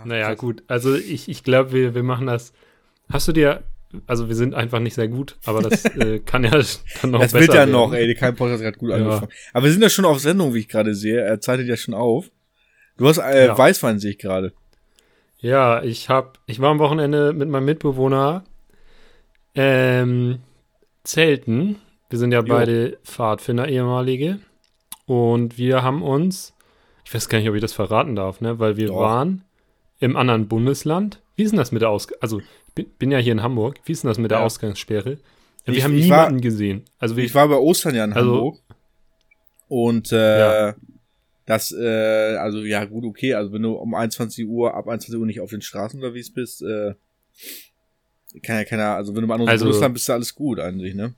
Ach, Naja, krass. gut. Also ich, ich glaube, wir, wir machen das. Hast du dir. Also wir sind einfach nicht sehr gut, aber das äh, kann ja dann noch Das besser wird ja werden. noch, ey, kein Podcast hat gut Ja. angefangen. Aber wir sind ja schon auf Sendung, wie ich gerade sehe. Er zeichnet ja schon auf. Du hast äh, Ja. Weißwein, sehe ich gerade. Ja, ich hab, ich war am Wochenende mit meinem Mitbewohner ähm, zelten. Wir sind ja Jo. beide Pfadfinder, ehemalige. Und wir haben uns, ich weiß gar nicht, ob ich das verraten darf, ne? Weil wir Doch. waren im anderen Bundesland. Wie ist denn das mit der Ausgangssperre? Also, ich bin, ja hier in Hamburg. Wie ist denn das mit der Ja. Ausgangssperre? Wir Ich- haben ich war- niemanden gesehen. Also wir, Ich war bei Ostern ja in Also- Hamburg. Und äh, Ja. das, äh, also ja, gut, okay. Also wenn du um 21 Uhr, ab 21 Uhr nicht auf den Straßen unterwegs bist, äh, kann ja keiner, also wenn du im anderen Also- Bundesland bist, ist alles gut eigentlich, ne?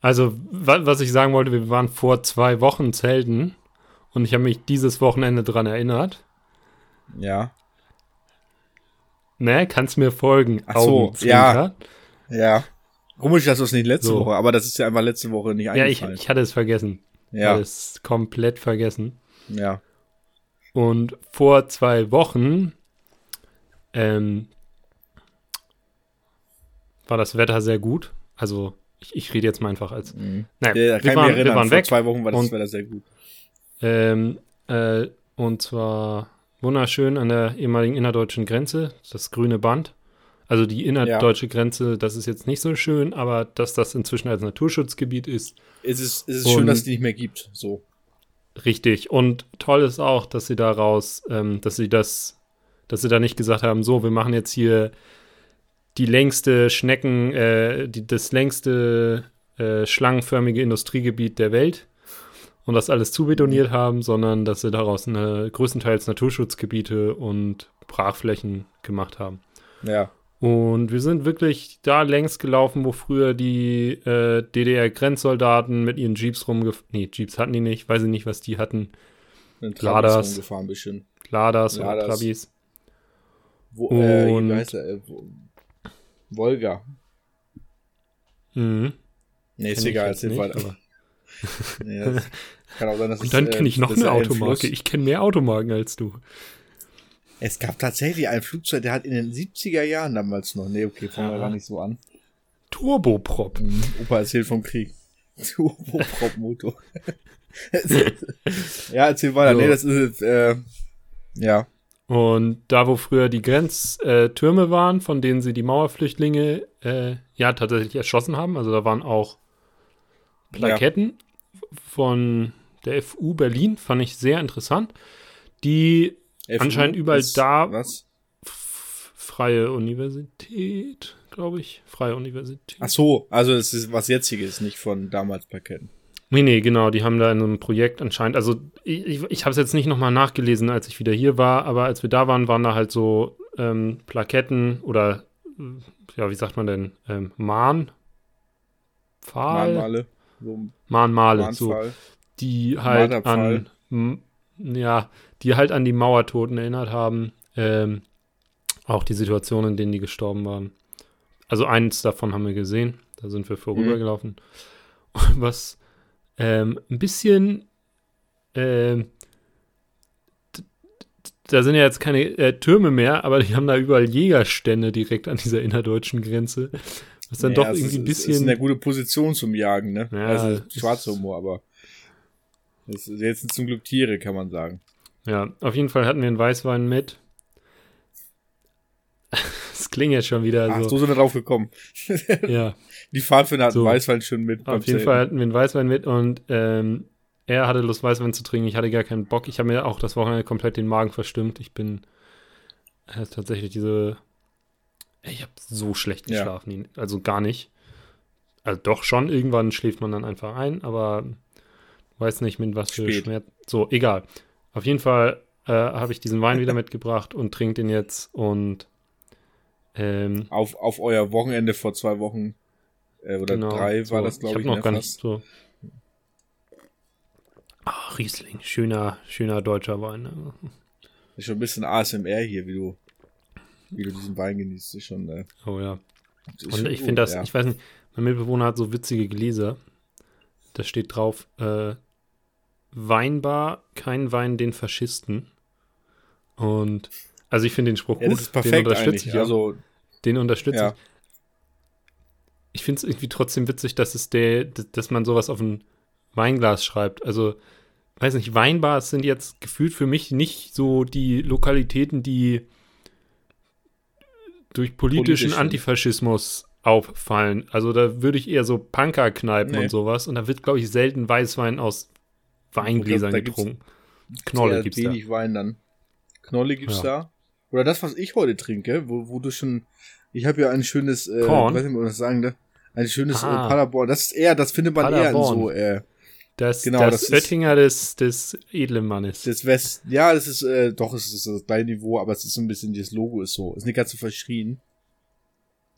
Also, wa was ich sagen wollte, wir waren vor zwei Wochen zelten und ich habe mich dieses Wochenende dran erinnert. Ja. Ne, kannst mir folgen. Ach so, Augenzwinker. Ja. Komisch, dass das nicht letzte So. Woche, aber das ist ja einfach letzte Woche nicht Ja, ich, eingefallen. ich hatte es vergessen. ja, Hatte es komplett vergessen. ja. Und vor zwei Wochen ähm, war das Wetter sehr gut. Also, ich, ich rede jetzt mal einfach als. Mhm. Naja, Ja, wir, kann ich waren, wir waren vor weg. zwei Wochen war das und- Wetter sehr gut. Ähm, äh, und zwar wunderschön an der ehemaligen innerdeutschen Grenze, das grüne Band. Also die innerdeutsche Grenze, das ist jetzt nicht so schön, aber dass das inzwischen als Naturschutzgebiet ist, Es ist, es ist schön, dass es die nicht mehr gibt. So. richtig. Und toll ist auch, dass sie daraus, ähm, dass sie das, dass sie da nicht gesagt haben, so, wir machen jetzt hier die längste Schnecken, äh, die, das längste äh, schlangenförmige Industriegebiet der Welt und das alles zubetoniert haben, sondern dass sie daraus eine, größtenteils Naturschutzgebiete und Brachflächen gemacht haben. Ja. Und wir sind wirklich da längs gelaufen, wo früher die äh, DDR-Grenzsoldaten mit ihren Jeeps rumgefahren. Nee, Jeeps hatten die nicht, weiß ich nicht, was die hatten. Ladas. rumgefahren, bisschen. Ladas oder Ladas. Trabis. Wo, äh, Und- heißt er? Äh, wo, Volga. Mhm. Nee, ist ich egal, erzähl weiter. aber- Nee, kann auch sein, dass Und dann äh, kenne ich noch eine Automarke. Ich kenne mehr Automarken als du. Es gab tatsächlich ein Flugzeug, der hat in den 70er Jahren damals noch. Nee, okay, fangen wir Ja. gar nicht so an. Turboprop. Mhm. Opa erzählt vom Krieg. Turboprop-Motor. ja, erzähl weiter. So. Nee, das ist, äh, ja. Und da, wo früher die Grenztürme waren, von denen sie die Mauerflüchtlinge äh, ja tatsächlich erschossen haben, also da waren auch Plaketten von der FU Berlin, fand ich sehr interessant, die FU Anscheinend überall da- Was? Freie Universität, glaube ich. Freie Universität. Ach so, also es ist was Jetziges, nicht von damals Plaketten. Nee, nee, genau, die haben da in einem Projekt anscheinend, also ich, ich, habe es jetzt nicht nochmal nachgelesen, als ich wieder hier war, aber als wir da waren, waren da halt so ähm, Plaketten oder, äh, ja, wie sagt man denn, ähm, Mahn, Pfahl, Mahnmale. So Mahnmale, so. Die halt an, ja, die halt an die Mauertoten erinnert haben, ähm, auch die Situationen, in denen die gestorben waren. Also eins davon haben wir gesehen, da sind wir vorübergelaufen. Was ähm, ein bisschen, ähm, da sind ja jetzt keine äh, Türme mehr, aber die haben da überall Jägerstände direkt an dieser innerdeutschen Grenze. Was dann Ja, doch irgendwie ist, ein Es ist bisschen. eine gute Position zum Jagen, ne? Ja, also ist- schwarzer Humor, aber das jetzt sind zum Glück Tiere, kann man sagen. Ja, auf jeden Fall hatten wir einen Weißwein mit. Das klingt jetzt schon wieder Ach, so. so sind wir drauf gekommen. Ja, Die Pfadfinder hatten So. Weißwein schon mit. auf jeden Zelten. Fall hatten wir einen Weißwein mit und ähm, er hatte Lust, Weißwein zu trinken. Ich hatte gar keinen Bock. Ich habe mir auch das Wochenende komplett den Magen verstimmt. Ich bin äh, tatsächlich diese. Ich habe so schlecht Ja. geschlafen. Also gar nicht. Also doch schon, irgendwann schläft man dann einfach ein, aber weiß nicht mit was für Spät. Schmerz. So, egal. Auf jeden Fall äh, habe ich diesen Wein wieder mitgebracht und trinke den jetzt und ähm, auf, auf euer Wochenende vor zwei Wochen äh, oder genau, drei war so. das, glaube ich. Ich habe noch ne, gar nicht so. Ah, Riesling, schöner, schöner deutscher Wein. Ne? Ist schon ein bisschen ASMR hier, wie du, wie du diesen Wein genießt. Ist schon, äh, Oh ja. Und ich finde das, ja. ich weiß nicht, mein Mitbewohner hat so witzige Gläser. Da steht drauf, äh, Weinbar, kein Wein den Faschisten. Und Also ich finde den Spruch Ja, gut. perfekt den unterstütze ich. Also, Den unterstütze Ja. ich. Ich finde es irgendwie trotzdem witzig, dass es der, dass man sowas auf ein Weinglas schreibt. Also, weiß nicht, Weinbars sind jetzt gefühlt für mich nicht so die Lokalitäten, die durch politischen Politischen. Antifaschismus auffallen. Also da würde ich eher so Punkerkneipen Nee. und sowas. Und da wird, glaube ich, selten Weißwein aus Weingläsern gibt's getrunken. Knolle eher gibt's da. wenig Wein dann. Knolle gibt's Ja. da. Oder das, was ich heute trinke, wo, wo du schon. Ich habe ja ein schönes, äh, Korn? weiß nicht, das sagen ne? Ein schönes äh, Ah. Paderborn. Das ist eher, das findet man eher in Paderborn. so, äh, Das, Genau, das, das Oettinger des, des edlen Mannes. das West. Ja, das ist, äh, doch, es ist das gleiche Niveau, aber es ist so ein bisschen, das Logo ist so. Ist nicht ganz so verschrien.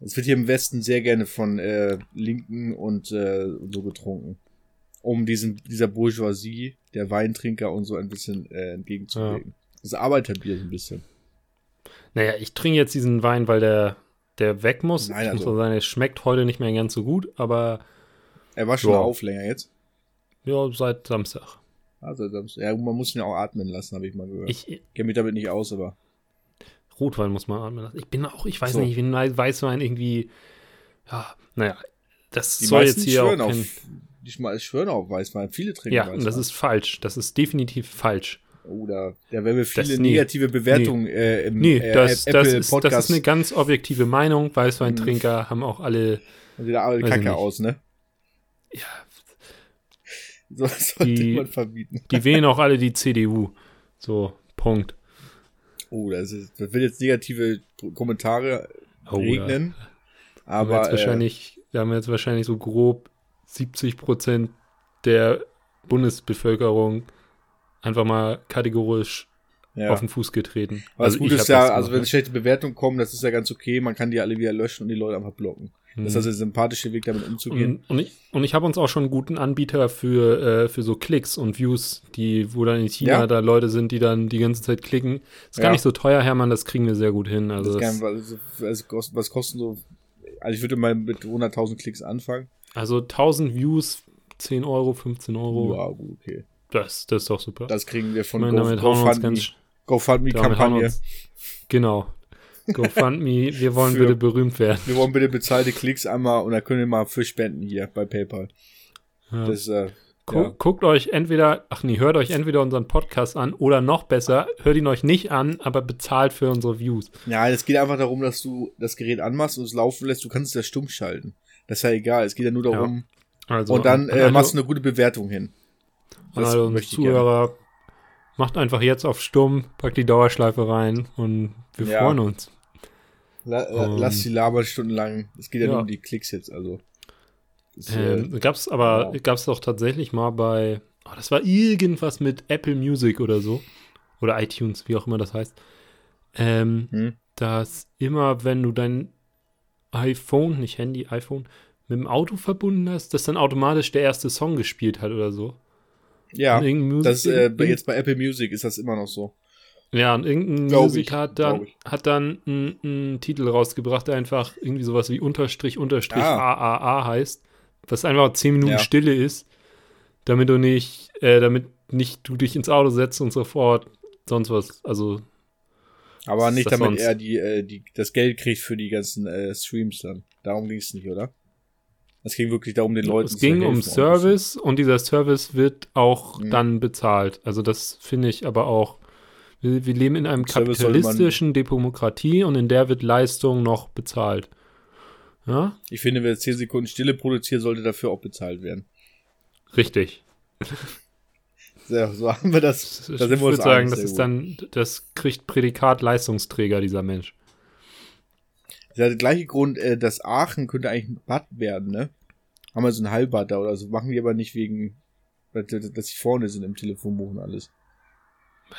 Es wird hier im Westen sehr gerne von äh, Linken und äh, so getrunken. Um diesen, dieser Bourgeoisie, der Weintrinker und so ein bisschen äh, entgegenzuwirken. Das Arbeiterbier so ein bisschen. Naja, ich trinke jetzt diesen Wein, weil der, der weg muss. Nein, ich muss also- mal sagen, er schmeckt heute nicht mehr ganz so gut, aber Er war schon Ja. auf länger jetzt. ja, seit Samstag. Also, das- ja, man muss ihn ja auch atmen lassen, habe ich mal gehört. Ich Ich, kenne mich damit nicht aus, aber. Rotwein muss man atmen lassen. Ich bin auch, ich weiß So. nicht, ich bin Weißwein irgendwie, ja, naja, das Die soll jetzt hier auch kein, auf. Die schmal- schwören auf Weißwein. Viele trinken Ja, Weißwein. und das ist falsch. Das ist definitiv falsch. Oh, da, da werden wir viele Das- nee. negative Bewertungen äh, im Nee, äh, das, Apple das, ist, das Podcast. ist eine ganz objektive Meinung. Weißweintrinker haben auch alle, wieder alle ich Kacke aus, ne? ja, So das sollte Die- man verbieten. die wählen auch alle die CDU. So, Punkt. Oh, das, ist, das wird jetzt negative Kommentare Oh, regnen. Da haben wir Aber jetzt wahrscheinlich, da haben wir jetzt wahrscheinlich so grob 70 Prozent der Bundesbevölkerung einfach mal kategorisch äh, ja. auf den Fuß getreten. Aber das ich Gute ist ja, das also wenn schlechte Bewertungen kommen, das ist ja ganz okay. Man kann die alle wieder löschen und die Leute einfach blocken. Das ist also der sympathische Weg, damit umzugehen. und, und ich, und ich habe uns auch schon einen guten Anbieter für, äh, für so Klicks und Views, die, wo dann in China Ja. da Leute sind, die dann die ganze Zeit klicken. Ist gar Ja. nicht so teuer, Hermann, das kriegen wir sehr gut hin. Also das das, kann, also, also, kost- was kosten so. Also ich würde mal mit 100.000 Klicks anfangen. also 1000 Views, 10 Euro, 15 Euro, Ja, gut, okay. das, das ist doch super. Das kriegen wir von Go, uns GoFundMe. GoFundMe-Kampagne. uns, genau. GoFundMe, wir wollen Für- bitte berühmt werden. Wir wollen bitte bezahlte Klicks einmal und da könnt ihr mal für spenden hier bei PayPal. Ja. Das, äh, Gu ja. Guckt euch entweder, ach nee, hört euch entweder unseren Podcast an oder noch besser, hört ihn euch nicht an, aber bezahlt für unsere Views. ja, es geht einfach darum, dass du das Gerät anmachst und es laufen lässt. Du kannst es ja stumm schalten. Das ist ja egal. Es geht ja nur darum. Also, und dann an äh, alle- machst du eine gute Bewertung hin. Das unsere möchte ich gerne. Zuhörer, macht einfach jetzt auf stumm, packt die Dauerschleife rein und wir Ja. freuen uns. La la Um, lass die labern stundenlang. Es geht ja, ja. nur um die Klicks jetzt. Also. Das, äh, Ähm, gab's aber, wow. gab's doch tatsächlich mal bei, oh, das war irgendwas mit Apple Music oder so. Oder iTunes, wie auch immer das heißt. Ähm, hm? dass immer, wenn du dein iPhone, nicht Handy, iPhone, mit dem Auto verbunden hast, dass dann automatisch der erste Song gespielt hat oder so. Ja, das äh, jetzt bei Apple Music ist das immer noch so. Ja, und irgendein Glaub Musik ich, hat dann, hat dann einen einen Titel rausgebracht, der einfach irgendwie sowas wie Unterstrich, Unterstrich, Ah. AAA heißt, was einfach 10 Minuten Ja. Stille ist, damit du nicht, äh, damit nicht du dich ins Auto setzt und sofort sonst was, also Aber nicht damit sonst? er die, äh, die, das Geld kriegt für die ganzen äh, Streams dann. Darum ging es nicht, oder? Es ging wirklich darum, den Leuten Es ging zu um helfen. Service und dieser Service wird auch Mhm. dann bezahlt. Also das finde ich aber auch. Wir, wir leben in einem Service kapitalistischen Demokratie und in der wird Leistung noch bezahlt. Ja, Ich finde, wer 10 Sekunden Stille produziert, sollte dafür auch bezahlt werden. richtig. So, so haben wir das. Ich Da wir würde sagen, das ist gut. dann, das kriegt Prädikat Leistungsträger, dieser Mensch. Das ist ja der gleiche Grund, äh, dass Aachen könnte eigentlich ein Bad werden, ne? Haben wir so ein Halbbad da oder so. Machen die aber nicht wegen, dass sie vorne sind im Telefonbuch und alles.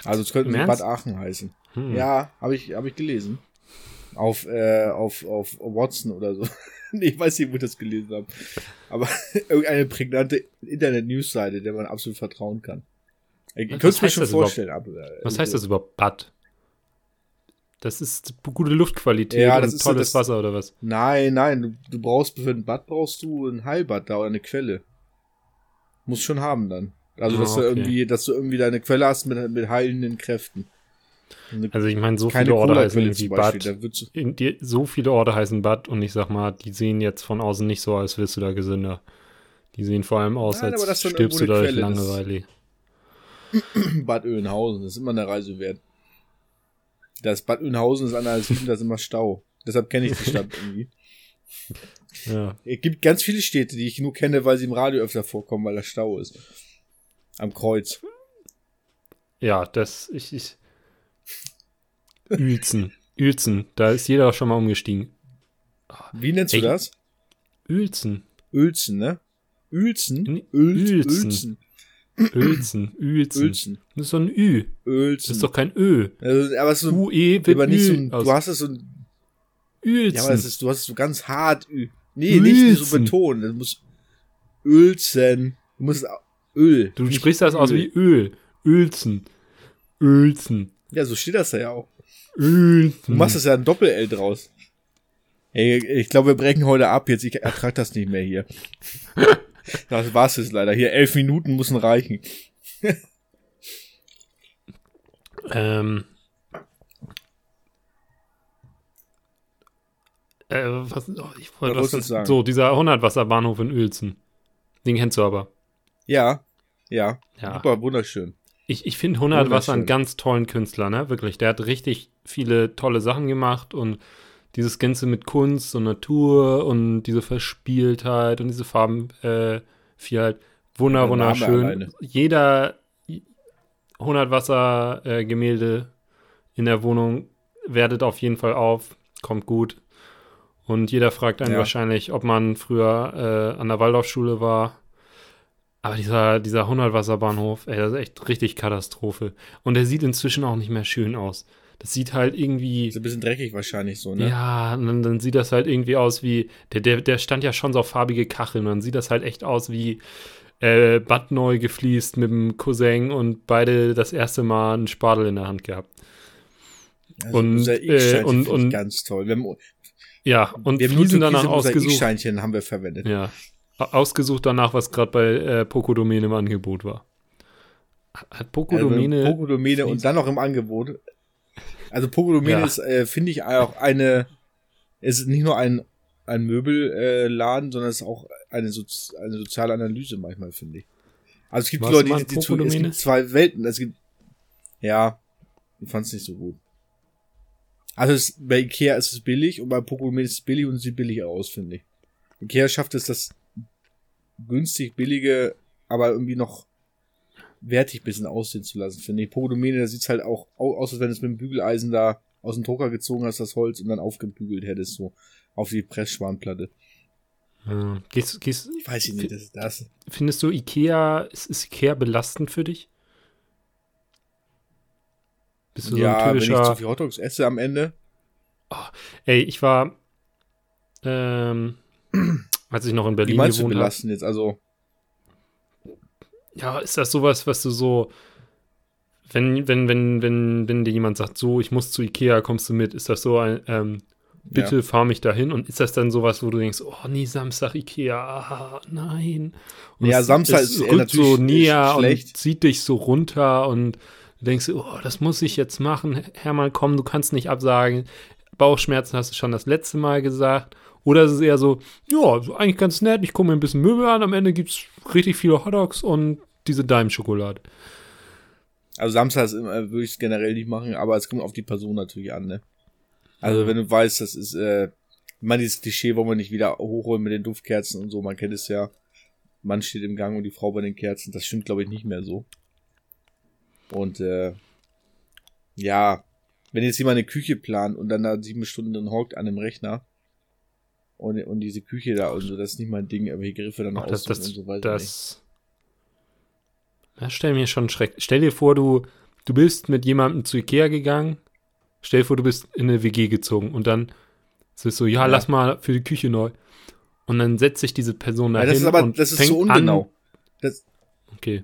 Also es könnte? Bad Aachen heißen. Hm. Ja, habe ich, hab ich gelesen. Auf, äh, auf, auf Watson oder so. nee, ich weiß nicht, wo ich das gelesen habe. Aber irgendeine prägnante Internet-News-Seite, der man absolut vertrauen kann. Ich könnte es mir schon überhaupt? vorstellen. Aber, äh, Was heißt das überhaupt, Bad? Das ist gute Luftqualität Ja, und das ist so tolles das- Wasser oder was? Nein, nein, du, du brauchst für ein Bad brauchst du ein Heilbad da oder eine Quelle. Muss schon haben dann. Also, Ah, dass du okay. irgendwie, dass du irgendwie deine Quelle hast mit, mit heilenden Kräften. Also ich meine, so viele Orte heißen irgendwie Bad. so viele Orte heißen Bad und ich sag mal, die sehen jetzt von außen nicht so, als wirst du da gesünder. Die sehen vor allem aus, Nein, als stirbst du da eine durch Langeweile. Bad Oeynhausen, das ist immer eine Reise wert. Das Bad Oeynhausen ist an der Süden, da ist immer Stau. Deshalb kenne ich die Stadt irgendwie. Ja. Es gibt ganz viele Städte, die ich nur kenne, weil sie im Radio öfter vorkommen, weil da Stau ist. Am Kreuz. Ja, das, ich, ich. Uelzen. Uelzen, da ist jeder schon mal umgestiegen. Wie nennst du Ey. das? Uelzen. Uelzen, ne? Uelzen? Uelzen. Uelzen. Uelzen. Uelzen. Uelzen. Das ist so ein Ü. Das Uelzen. ist doch kein Ö. Also, aber es ist so, UE wird aber nicht so ein, du hast es so ein, Uelzen. ja, aber es ist, du hast es so ganz hart, Ü. Nee, nicht so Uelzen. betonen. Das muss Uelzen. Du musst Öl. du sprichst das aus Öl. wie Öl. Uelzen. Uelzen. Ja, so steht das da ja auch. Uelzen. Du machst das ja ein Doppel-L draus. Ey, ich glaube, wir brechen heute ab jetzt. Ich ertrag das nicht mehr hier. Das war's jetzt leider. Hier, elf Minuten müssen reichen. Ähm. Äh, was, oh, ich Was wollte was, du sagen? So, dieser 100-Wasserbahnhof in Uelzen. Den kennst du aber. Ja, ja. Ja. Super, wunderschön. Ich, ich finde 100 Wasser einen ganz tollen Künstler, ne? Wirklich. Der hat richtig viele tolle Sachen gemacht und dieses Ganze mit Kunst und Natur und diese Verspieltheit und diese Farbenvielheit. Äh, Vielheit. Wunder, wunderschön. Jeder 100 Wasser äh, Gemälde in der Wohnung wertet auf jeden Fall auf, kommt gut. Und jeder fragt einen Ja. wahrscheinlich, ob man früher äh, an der Waldorfschule war. Aber dieser, dieser 100-Wasserbahnhof, ey, das ist echt richtig Katastrophe. Und der sieht inzwischen auch nicht mehr schön aus. Das sieht halt irgendwie. Ist ein bisschen dreckig wahrscheinlich so, ne? Ja, und dann, dann sieht das halt irgendwie aus wie. Der, der, der stand ja schon so auf farbige Kacheln. Und dann sieht das halt echt aus wie äh, Bad neu gefliest mit dem Cousin und beide das erste Mal einen Spadel in der Hand gehabt. Also Und, äh, und- und- ganz toll. Haben, Ja, und wir Fliesen danach ausgesucht. Haben wir verwendet. Ja. Ausgesucht danach, was gerade bei äh, Pokodomäne im Angebot war. Hat Also Pokodomäne. Pokodomäne und dann noch im Angebot. Also Pokodomäne Ja. ist, äh, finde ich, auch eine, es ist nicht nur ein, ein Möbelladen, äh, sondern es ist auch eine, Sozi eine soziale Analyse manchmal, finde ich. Also es gibt du Leute, die, die zu, es gibt zwei Welten. Es gibt, ja, ich fand es nicht so gut. Also es, bei Ikea ist es billig und bei Pokodomäne ist es billig und sieht billig aus, finde ich. Ikea schafft es, das günstig billige, aber irgendwie noch wertig bisschen aussehen zu lassen, finde ich. Pokodomene, da sieht's halt auch au- aus, als wenn du es mit dem Bügeleisen da aus dem Drucker gezogen hast, das Holz, und dann aufgebügelt hättest, so auf die Pressspanplatte. Ja. Gehst, gehst, Ich weiß nicht, das ist das. findest du Ikea, ist, ist Ikea belastend für dich? Bist du so Ja, ein wenn ich zu typischer. viel Hotdogs esse am Ende. Ey, ich war, ähm, als ich noch in Wie Berlin meinst du gewohnt habe. belasten jetzt? Also, Ja, ist das sowas, was du so, wenn, wenn, wenn, wenn, wenn dir jemand sagt, so, ich muss zu Ikea, kommst du mit, ist das so ein, ähm, bitte fahr mich dahin und ist das dann sowas, wo du denkst, oh nee, Samstag Ikea, ah, nein. Und Ja, Samstag ist eher rückt so natürlich näher schlecht. und zieht dich so runter und du denkst, oh, das muss ich jetzt machen. Hermann, komm, du kannst nicht absagen. Bauchschmerzen hast du schon das letzte Mal gesagt. Oder ist es eher so, ja, eigentlich ganz nett, ich gucke mir ein bisschen Möbel an, am Ende gibt's richtig viele Hotdogs und diese Daim-Schokolade. also Samstag ist immer, würde ich es generell nicht machen, aber es kommt auf die Person natürlich an, ne? Also, Ja. wenn du weißt, das ist, äh, man, dieses Klischee wollen wir nicht wieder hochholen mit den Duftkerzen und so, man kennt es ja. Mann steht im Gang und die Frau bei den Kerzen, das stimmt, glaube ich, nicht mehr so. Und, äh, ja, wenn jetzt jemand eine Küche plant und dann da sieben Stunden hockt an einem Rechner und, und diese Küche da und so, das ist nicht mein Ding, aber die Griffe dann Ach, das, das, und so weiter. das, das stell mir schon schreck. Stell dir vor, du, du bist mit jemandem zu Ikea gegangen. Stell dir vor, du bist in eine WG gezogen und dann ist es so, ja, Ja. lass mal für die Küche neu. Und dann setzt sich diese Person da Ja, hin das ist aber, und das ist fängt so ungenau. An, Das, okay.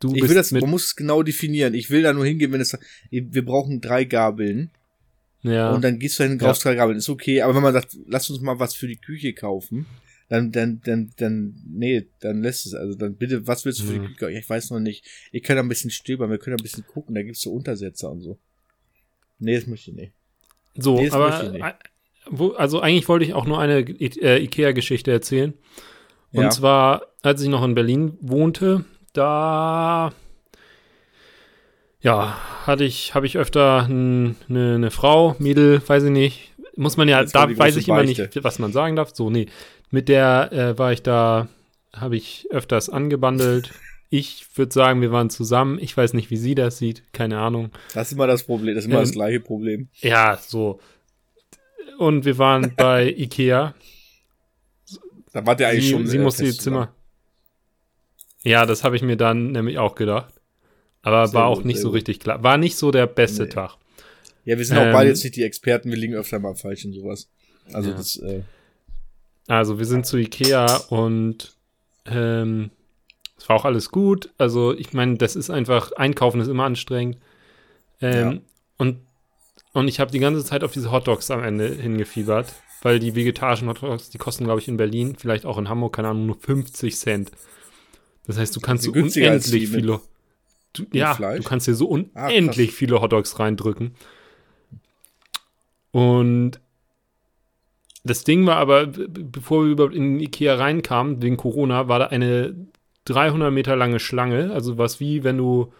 Du ich will das, man muss es genau definieren. Ich will da nur hingehen, wenn es, wir brauchen drei Gabeln. Ja, Und dann gehst du hin und kaufst drei Gabeln. Ist okay, aber wenn man sagt, lass uns mal was für die Küche kaufen, dann, dann, dann, dann, nee, dann lässt es, also dann bitte, was willst du für Mhm. die Küche? Ich weiß noch nicht. Ich kann ein bisschen stöbern, wir können ein bisschen gucken, da gibt's so Untersetzer und so. Nee, das möchte ich nicht. So, Nee, aber äh, wo, also eigentlich wollte ich auch nur eine äh, Ikea-Geschichte erzählen. Und Ja. zwar, als ich noch in Berlin wohnte, da ja, hatte ich, habe ich öfter eine ne Frau, Mädel, weiß ich nicht. Muss man ja, Jetzt da weiß ich immer Beichte. nicht, was man sagen darf. So, nee. Mit der äh, war ich da, habe ich öfters angebandelt. Ich würde sagen, wir waren zusammen. Ich weiß nicht, wie sie das sieht. Keine Ahnung. Das ist immer das Problem, das ist immer Ähm, das gleiche Problem. Ja, so. Und wir waren bei Ikea. Da war der eigentlich sie, schon. sie äh, musste ihr. Zimmer. Ja, das habe ich mir dann nämlich auch gedacht. Aber Sehr war auch gut, nicht so gut. richtig klar. War nicht so der beste Nee. Tag. Ja, wir sind auch Ähm, beide jetzt nicht die Experten, wir liegen öfter mal falsch in sowas. Also Ja. das, äh, Also wir sind zu Ikea und ähm, es war auch alles gut. Also ich meine, das ist einfach, Einkaufen ist immer anstrengend. Ähm, Ja. Und, und ich habe die ganze Zeit auf diese Hotdogs am Ende hingefiebert, weil die vegetarischen Hotdogs, die kosten, glaube ich, in Berlin, vielleicht auch in Hamburg, keine Ahnung, nur 50 Cent. Das heißt, du kannst so unendlich viele. Du, ja, Fleisch? du kannst dir so Ah, unendlich viele Hotdogs reindrücken. Und das Ding war aber, bevor wir überhaupt in Ikea reinkamen, wegen Corona, war da eine 300 Meter lange Schlange. Also was wie, wenn du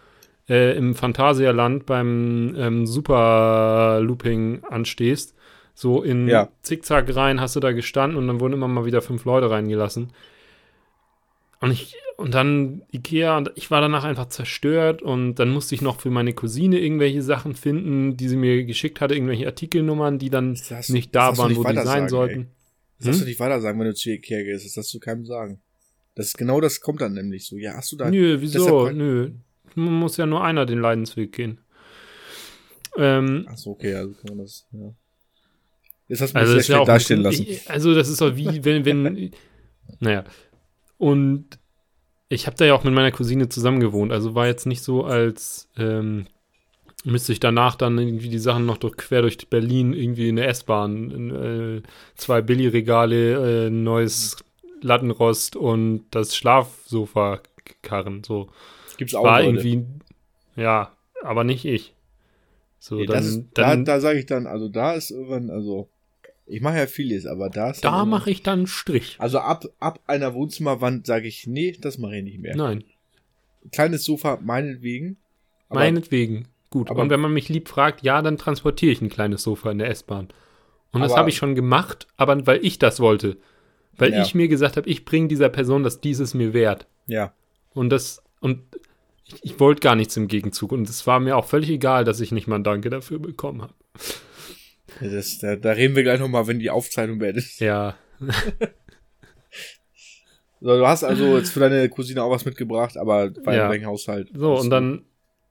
äh, im Phantasialand beim ähm, Super Looping anstehst. So in Ja. Zickzack rein hast du da gestanden und dann wurden immer mal wieder fünf Leute reingelassen. Und ich, und dann Ikea, und ich war danach einfach zerstört und dann musste ich noch für meine Cousine irgendwelche Sachen finden, die sie mir geschickt hatte, irgendwelche Artikelnummern, die dann Das nicht da waren, nicht wo die sein sagen, sollten. ey. Das darfst Hm? du nicht weiter sagen, wenn du zu Ikea gehst. Das darfst du keinem sagen. Das ist genau das kommt dann nämlich so. Ja, hast du da. Nö, wieso? Nö. Man muss ja nur einer den Leidensweg gehen. Ähm, Achso, okay, also kann man das, ja. Jetzt hast du mich also sehr das ist ja schlecht auch dastehen lassen. Ich, also das ist doch wie, wenn, wenn, naja. Und ich habe da ja auch mit meiner Cousine zusammen gewohnt, also war jetzt nicht so, als ähm, müsste ich danach dann irgendwie die Sachen noch durch, quer durch Berlin irgendwie in der S-Bahn, äh, zwei Billigregale, äh, neues Lattenrost und das Schlafsofa karren, so. Gibt's auch war Leute. irgendwie, ja, aber nicht ich. So, Nee, dann, das ist, dann, da da sage ich dann, also da ist irgendwann, also ich mache ja vieles, aber da ist da mache ich dann einen Strich. Also ab, ab einer Wohnzimmerwand sage ich, nee, das mache ich nicht mehr. Nein, Kleines Sofa, meinetwegen. Aber meinetwegen. Gut. aber- und wenn man mich lieb fragt, ja, dann transportiere ich ein kleines Sofa in der S-Bahn. Und das Aber- habe ich schon gemacht, aber weil ich das wollte. Weil Ja. ich mir gesagt habe, ich bringe dieser Person das dieses mir wert. Ja, Und das, und ich, ich wollte gar nichts im Gegenzug. Und es war mir auch völlig egal, dass ich nicht mal ein Danke dafür bekommen habe. Das, da, da reden wir gleich nochmal, wenn die Aufzeichnung beendet ist. Ja, So, du hast also jetzt für deine Cousine auch was mitgebracht, aber bei Ja. welchem Haushalt? so, und du- dann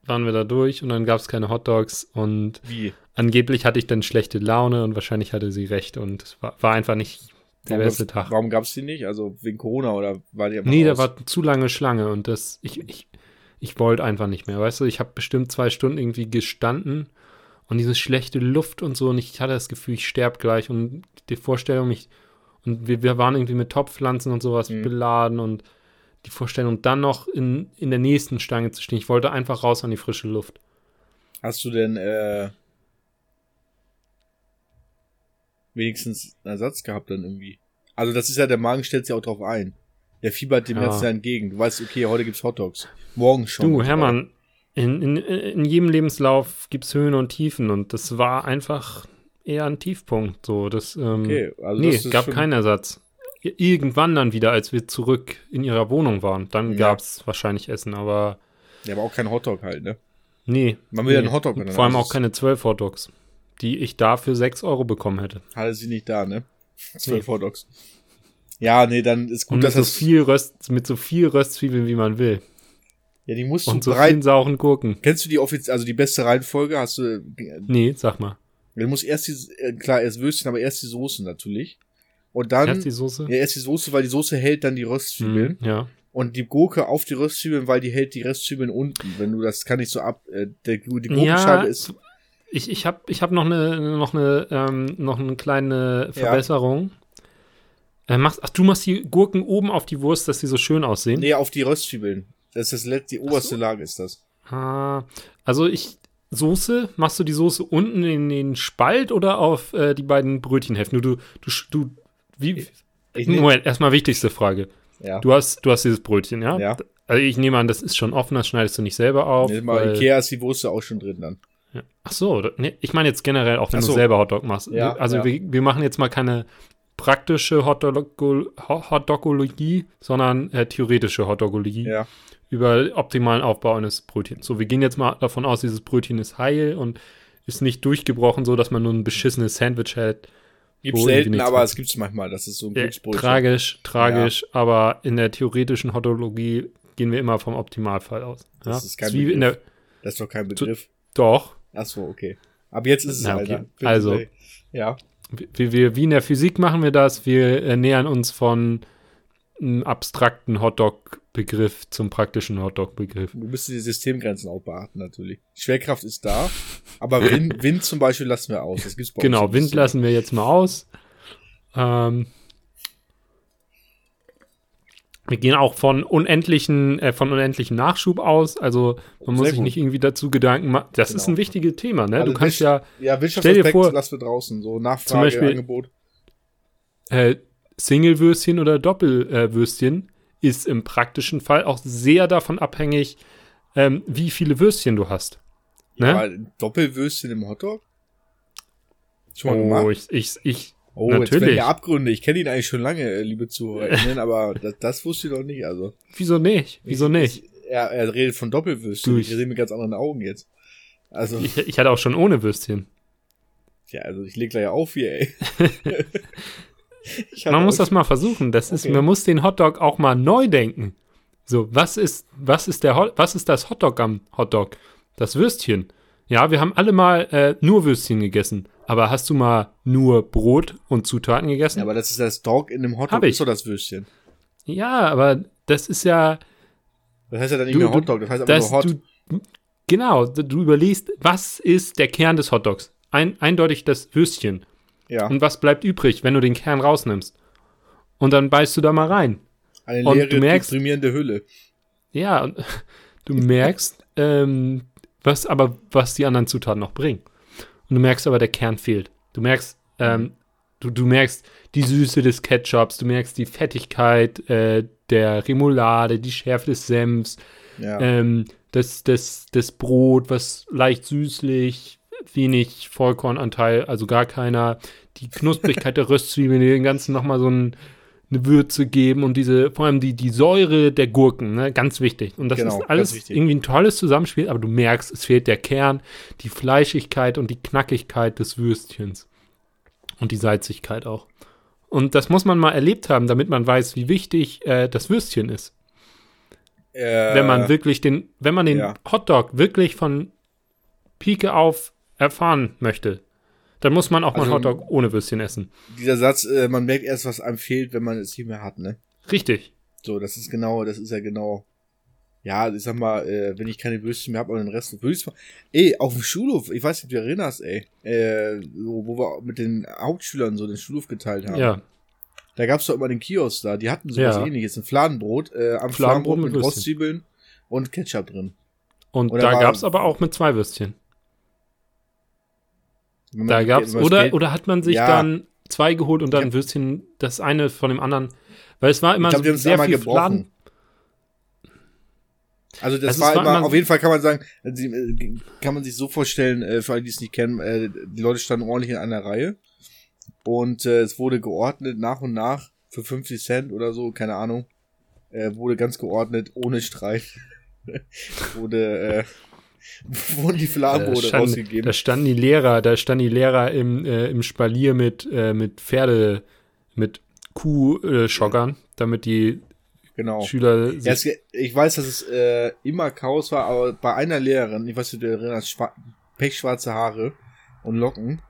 waren wir da durch und dann gab es keine Hotdogs und Wie? angeblich hatte ich dann schlechte Laune und wahrscheinlich hatte sie recht und es war, war einfach nicht der Warum beste Tag. Warum gab's die nicht? Also wegen Corona oder war die Nee, da aus? war zu lange Schlange und das, ich, ich, ich wollte einfach nicht mehr, weißt du, ich habe bestimmt zwei Stunden irgendwie gestanden und diese schlechte Luft und so und ich hatte das Gefühl, ich sterbe gleich und die Vorstellung, ich, und wir, wir waren irgendwie mit Topfpflanzen und sowas Mhm. beladen und die Vorstellung, dann noch in, in der nächsten Stange zu stehen, ich wollte einfach raus an die frische Luft. Hast du denn äh, wenigstens einen Ersatz gehabt dann irgendwie? Also das ist ja, der Magen stellt sich auch drauf ein. Der fiebert dem Ja. Ja entgegen. Du weißt, okay, heute gibt's Hotdogs. Morgen schon. Du, Hermann, in, in, in jedem Lebenslauf gibt es Höhen und Tiefen und das war einfach eher ein Tiefpunkt. So, das, ähm, Okay, also nee, das ist gab keinen Ersatz. Irgendwann dann wieder, als wir zurück in ihrer Wohnung waren, dann Ja. gab es wahrscheinlich Essen, aber Ja, aber auch kein Hotdog halt, ne? nee. Man will ja nee. einen Hotdog. Vor allem auch keine 12 Hotdogs, die ich da für 6 Euro bekommen hätte. Hatte sie nicht da, ne? Zwölf Hotdogs. Ja, nee, dann ist gut, Und dass so, das. viel Röst, mit so viel Röstzwiebeln, wie man will. Ja, die musst Und du so bereit. vielen sauren Gurken. Kennst du die offiz also die beste Reihenfolge? Hast du. Nee, sag mal. Du musst erst die, äh, klar, erst Würstchen, aber erst die Soße natürlich. Und dann. Erst die Soße. ja, erst die Soße, weil die Soße hält dann die Röstzwiebeln. Hm, ja. Und die Gurke auf die Röstzwiebeln, weil die hält die Röstzwiebeln unten. Wenn du das kann ich so ab. Äh, der, die Gurkenscheibe ist. Ich, ich habe ich hab noch eine noch eine ähm, noch eine kleine Ja. Verbesserung. Äh, machst, ach, du machst die Gurken oben auf die Wurst, dass sie so schön aussehen? Nee, auf die Röstzwiebeln. Das ist das letzte, die oberste Lage ist das. Ah, also ich, Soße, machst du die Soße unten in den Spalt oder auf äh, die beiden Brötchenhälften? Du, du, du, du wie, Ich nehm- Moment, erstmal wichtigste Frage. Ja. Du hast, du hast dieses Brötchen, ja? Ja. Also ich nehme an, das ist schon offen, das schneidest du nicht selber auf. Nee, mal weil- Ikea ist die Wurst auch schon drin dann. Ja. Ach so, nee, ich meine jetzt generell auch, wenn Ach du so. selber Hotdog machst. Ja, also ja. Wir, wir machen jetzt mal keine praktische Hotdog- Ho- Hotdogologie, sondern äh, theoretische Hotdogologie Ja. Über optimalen Aufbau eines Brötchens. So, wir gehen jetzt mal davon aus, dieses Brötchen ist heil und ist nicht durchgebrochen, so dass man nur ein beschissenes Sandwich hält. Gibt's selten, aber es gibt's manchmal. Das ist so ein Äh, Glücksbrötchen. tragisch, tragisch, aber in der theoretischen Hotdogologie gehen wir immer vom Optimalfall aus. Ja? Das ist kein in der, Das ist doch kein Begriff. doch, Ach so, okay. Ab jetzt ist es Na, okay. Alter. Also. Ja. wie, wir, wie in der Physik machen wir das. Wir äh, nähern uns von einem abstrakten Hotdog-Begriff zum praktischen Hotdog-Begriff. Du müsstest die Systemgrenzen auch beachten, natürlich. Schwerkraft ist da, aber Wind, Wind zum Beispiel lassen wir aus. Das gibt's bei uns Genau, im Wind lassen wir jetzt mal aus. Ähm, wir gehen auch von unendlichen, äh, von unendlichen Nachschub aus. Also man muss Sehr sich gut. nicht irgendwie dazu Gedanken machen. Das ist Genau. ein wichtiges Thema, ne? Also du kannst ja Ja, Stell dir Wirtschaftsaspekt vor- lassen wir draußen. So Nachfrage, Zum Beispiel- Angebot. äh, Single-Würstchen oder Doppelwürstchen ist im praktischen Fall auch sehr davon abhängig, ähm, wie viele Würstchen du hast. Ne? Aber Doppelwürstchen im Hotdog? Schon mal oh, gemacht? ich, ich, ich, Oh, jetzt werden natürlich. ja Abgründe. Ich kenne ihn eigentlich schon lange, äh, liebe ZuhörerInnen, aber das, das wusste ich noch nicht. Also, wieso nicht? Wieso ich, nicht? Ich, er, er redet von Doppelwürstchen. Du, Ich ich- sehe mit ganz anderen Augen jetzt. Also, Ich, ich hatte auch schon ohne Würstchen. ja, also ich leg gleich auf hier, ey. Man muss das mal versuchen. Das ist, Okay. man muss den Hotdog auch mal neu denken. So, was ist, was ist der, Hot- was ist das Hotdog am Hotdog? Das Würstchen. Ja, wir haben alle mal äh, nur Würstchen gegessen. Aber hast du mal nur Brot und Zutaten gegessen? Ja, aber das ist das Dog in dem Hotdog, Hab ich. ist doch das Würstchen. Ja, aber das ist ja, Das heißt ja dann nicht Du- mehr Hotdog, das heißt aber nur Hot. du, genau, du überlegst, was ist der Kern des Hotdogs? Ein, eindeutig das Würstchen. Ja, Und was bleibt übrig, wenn du den Kern rausnimmst? Und dann beißt du da mal rein. eine und leere, du merkst- deprimierende Hülle. Ja, und du merkst, ähm, was aber, was die anderen Zutaten noch bringen. Und du merkst aber, der Kern fehlt. Du merkst, ähm, du, du merkst die Süße des Ketchups, du merkst die Fettigkeit äh, der Remoulade, die Schärfe des Senfs, Ja. ähm, das, das, das Brot, was leicht süßlich, wenig Vollkornanteil, also gar keiner, die Knusprigkeit der Röstzwiebeln, die den Ganzen nochmal so ein, eine Würze geben und diese, vor allem die, die Säure der Gurken, ne, ganz wichtig. Und das Genau, ist alles irgendwie ein tolles Zusammenspiel, aber du merkst, es fehlt der Kern, die Fleischigkeit und die Knackigkeit des Würstchens. Und die Salzigkeit auch. Und das muss man mal erlebt haben, damit man weiß, wie wichtig äh, das Würstchen ist äh, wenn man wirklich den, wenn man den ja. Hotdog wirklich von Pike auf erfahren möchte, dann muss man auch mal Also- einen Hotdog ohne Würstchen essen. dieser Satz, äh, man merkt erst, was einem fehlt, wenn man es nicht mehr hat, ne? Richtig. So, das ist genau, das ist ja genau. Ja, ich sag mal, äh, wenn ich keine Würstchen mehr habe und den Rest mal. Ey, auf dem Schulhof, ich weiß nicht, ob du erinnerst, ey. Äh, so, wo wir mit den Hauptschülern so den Schulhof geteilt haben. Ja. Da gab's doch immer den Kiosk da, die hatten sowas Ja. ähnliches, ein Fladenbrot, äh, am Fladenbrot Fladenbrot mit Würstchen. Rostzwiebeln und Ketchup drin. Und Oder da war- gab es aber auch mit zwei Würstchen. Da gab's, oder, Geld- oder hat man sich Ja. dann zwei geholt und dann Ja. ein Würstchen, das eine von dem anderen. Weil es war immer ich glaube, die so sehr viel gebrochen. Also das Also war, war immer, immer- auf jeden Fall kann man sagen, äh, kann man sich so vorstellen, äh, für alle, die es nicht kennen, äh, die Leute standen ordentlich in einer Reihe und es wurde geordnet nach und nach für 50 Cent oder so, keine Ahnung, wurde ganz geordnet, ohne Streit, wurde, wurden die Da Fladenbrote standen, rausgegeben. da standen die Lehrer, da standen die Lehrer im, äh, im Spalier mit, äh, mit Pferde, mit Kuhschockern, damit die Genau. Schüler sich Ja, es, ich weiß, dass es äh, immer Chaos war, aber bei einer Lehrerin, ich weiß nicht, du erinnerst, schwa pechschwarze Haare und Locken,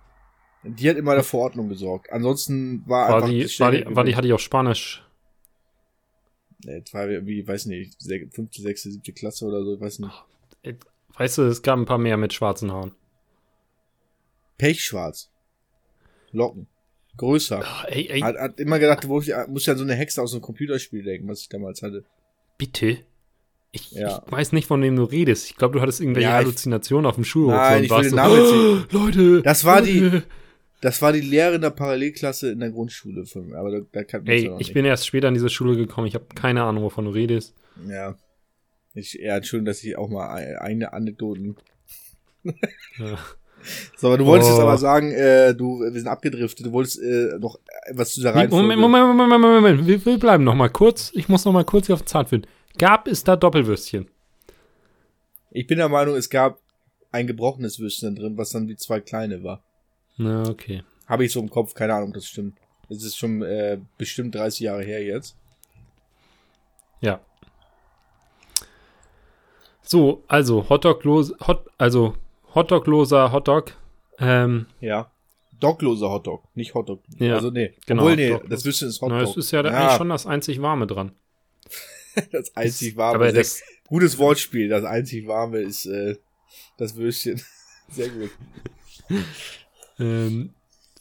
die hat immer dafür Ordnung gesorgt. Ansonsten war, war einfach die, war die, war die, hatte ich auch Spanisch. Jetzt war irgendwie, weiß nicht, fünfte, sechste, siebte Klasse oder so, ich weiß nicht. Weißt du, es gab ein paar mehr mit schwarzen Haaren. Pechschwarz. Locken. Größer. Oh, ey, ey, Hat, hat immer gedacht, wo ich, muss ja an so eine Hexe aus einem Computerspiel denken, was ich damals hatte. bitte. Ich, Ja. ich weiß nicht, von wem du redest. Ich glaube, du hattest irgendwelche Ja, ich- Halluzinationen auf dem Schulhof. Nein, und ich will warst den so, Namen nicht- "Oh, Leute. Das war die- Leute." Das war die Lehrerin der Parallelklasse in der Grundschule von mir, aber da, da kann Ey, ich bin erst später an diese Schule gekommen. Ich habe keine Ahnung, wovon du redest. Ja. Ich, ja, Entschuldigung, dass ich auch mal e- eigene Anekdoten. Ja. So, aber du wolltest Oh. jetzt aber sagen, äh, du, wir sind abgedriftet, du wolltest äh, noch was zu der Reihenfolge. Moment, Moment, Moment, Moment, Moment, Moment. Wir, wir bleiben noch mal kurz. Ich muss noch mal kurz hier auf den Zahn fühlen. Gab es da Doppelwürstchen? Ich bin der Meinung, es gab ein gebrochenes Würstchen drin, was dann wie zwei kleine war. Na, okay. Habe ich so im Kopf, keine Ahnung, ob das stimmt. Es ist schon äh, bestimmt 30 Jahre her jetzt. Ja. So, also Hotdog-los, Hot, also Hotdog-loser Hotdog. Ähm, Ja. Dogloser Hotdog, nicht Hotdog. Ja, also nee, genau, Obwohl, nee, Doglos. das Würstchen ist Hotdog. na, es ist ja, ja eigentlich schon das einzig Warme dran. das einzig warme. Aber das, gutes Wortspiel. Das einzig warme ist äh, das Würstchen. Sehr gut. ähm,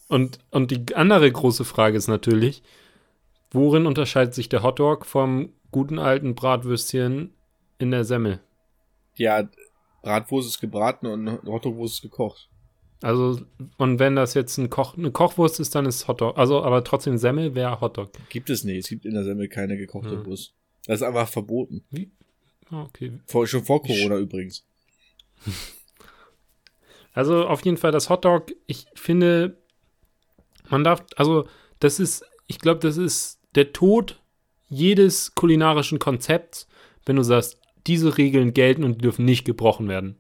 und, und die andere große Frage ist natürlich, worin unterscheidet sich der Hotdog vom guten alten Bratwürstchen in der Semmel? Ja, Bratwurst ist gebraten und Hotdogwurst ist gekocht. Also, und wenn das jetzt ein Koch, eine Kochwurst ist, dann ist Hotdog. Also, aber trotzdem Semmel wäre Hotdog. Gibt es nicht. Es gibt in der Semmel keine gekochte Ja. Wurst. Das ist einfach verboten. Ah, Okay. Vor, schon vor Corona übrigens. Also auf jeden Fall das Hotdog, ich finde, man darf, also das ist, ich glaube, das ist der Tod jedes kulinarischen Konzepts, wenn du sagst, diese Regeln gelten und die dürfen nicht gebrochen werden.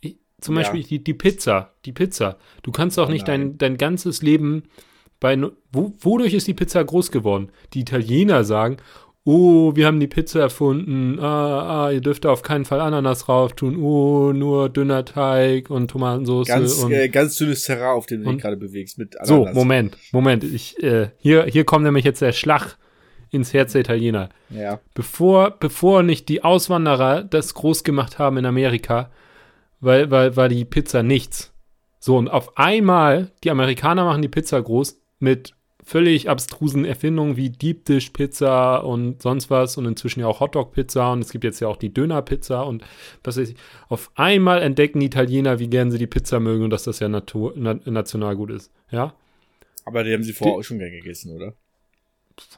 Ich, zum Ja. Beispiel die, die Pizza, die Pizza. Du kannst auch Oh nicht dein, dein ganzes Leben bei, wo, wodurch ist die Pizza groß geworden? Die Italiener sagen, oh, wir haben die Pizza erfunden, ah, ah, ihr dürft auf keinen Fall Ananas drauf tun, oh, nur dünner Teig und Tomatensauce Ganz, und äh, ganz dünnes Terrain, auf dem du dich gerade bewegst. Mit so, Ananas. Moment, Moment, ich, äh, hier, hier kommt nämlich jetzt der Schlag ins Herz der Italiener. Ja. Bevor, bevor nicht die Auswanderer das groß gemacht haben in Amerika, weil, weil, war die Pizza nichts. So, und auf einmal, die Amerikaner machen die Pizza groß mit völlig abstrusen Erfindungen wie Deep Dish Pizza und sonst was und inzwischen ja auch Hotdog Pizza und es gibt jetzt ja auch die Döner Pizza und was weiß ich. Auf einmal entdecken die Italiener, wie gern sie die Pizza mögen und dass das ja Natur, na, Nationalgut ist. Ja? Aber die haben sie vorher auch schon gern gegessen, oder?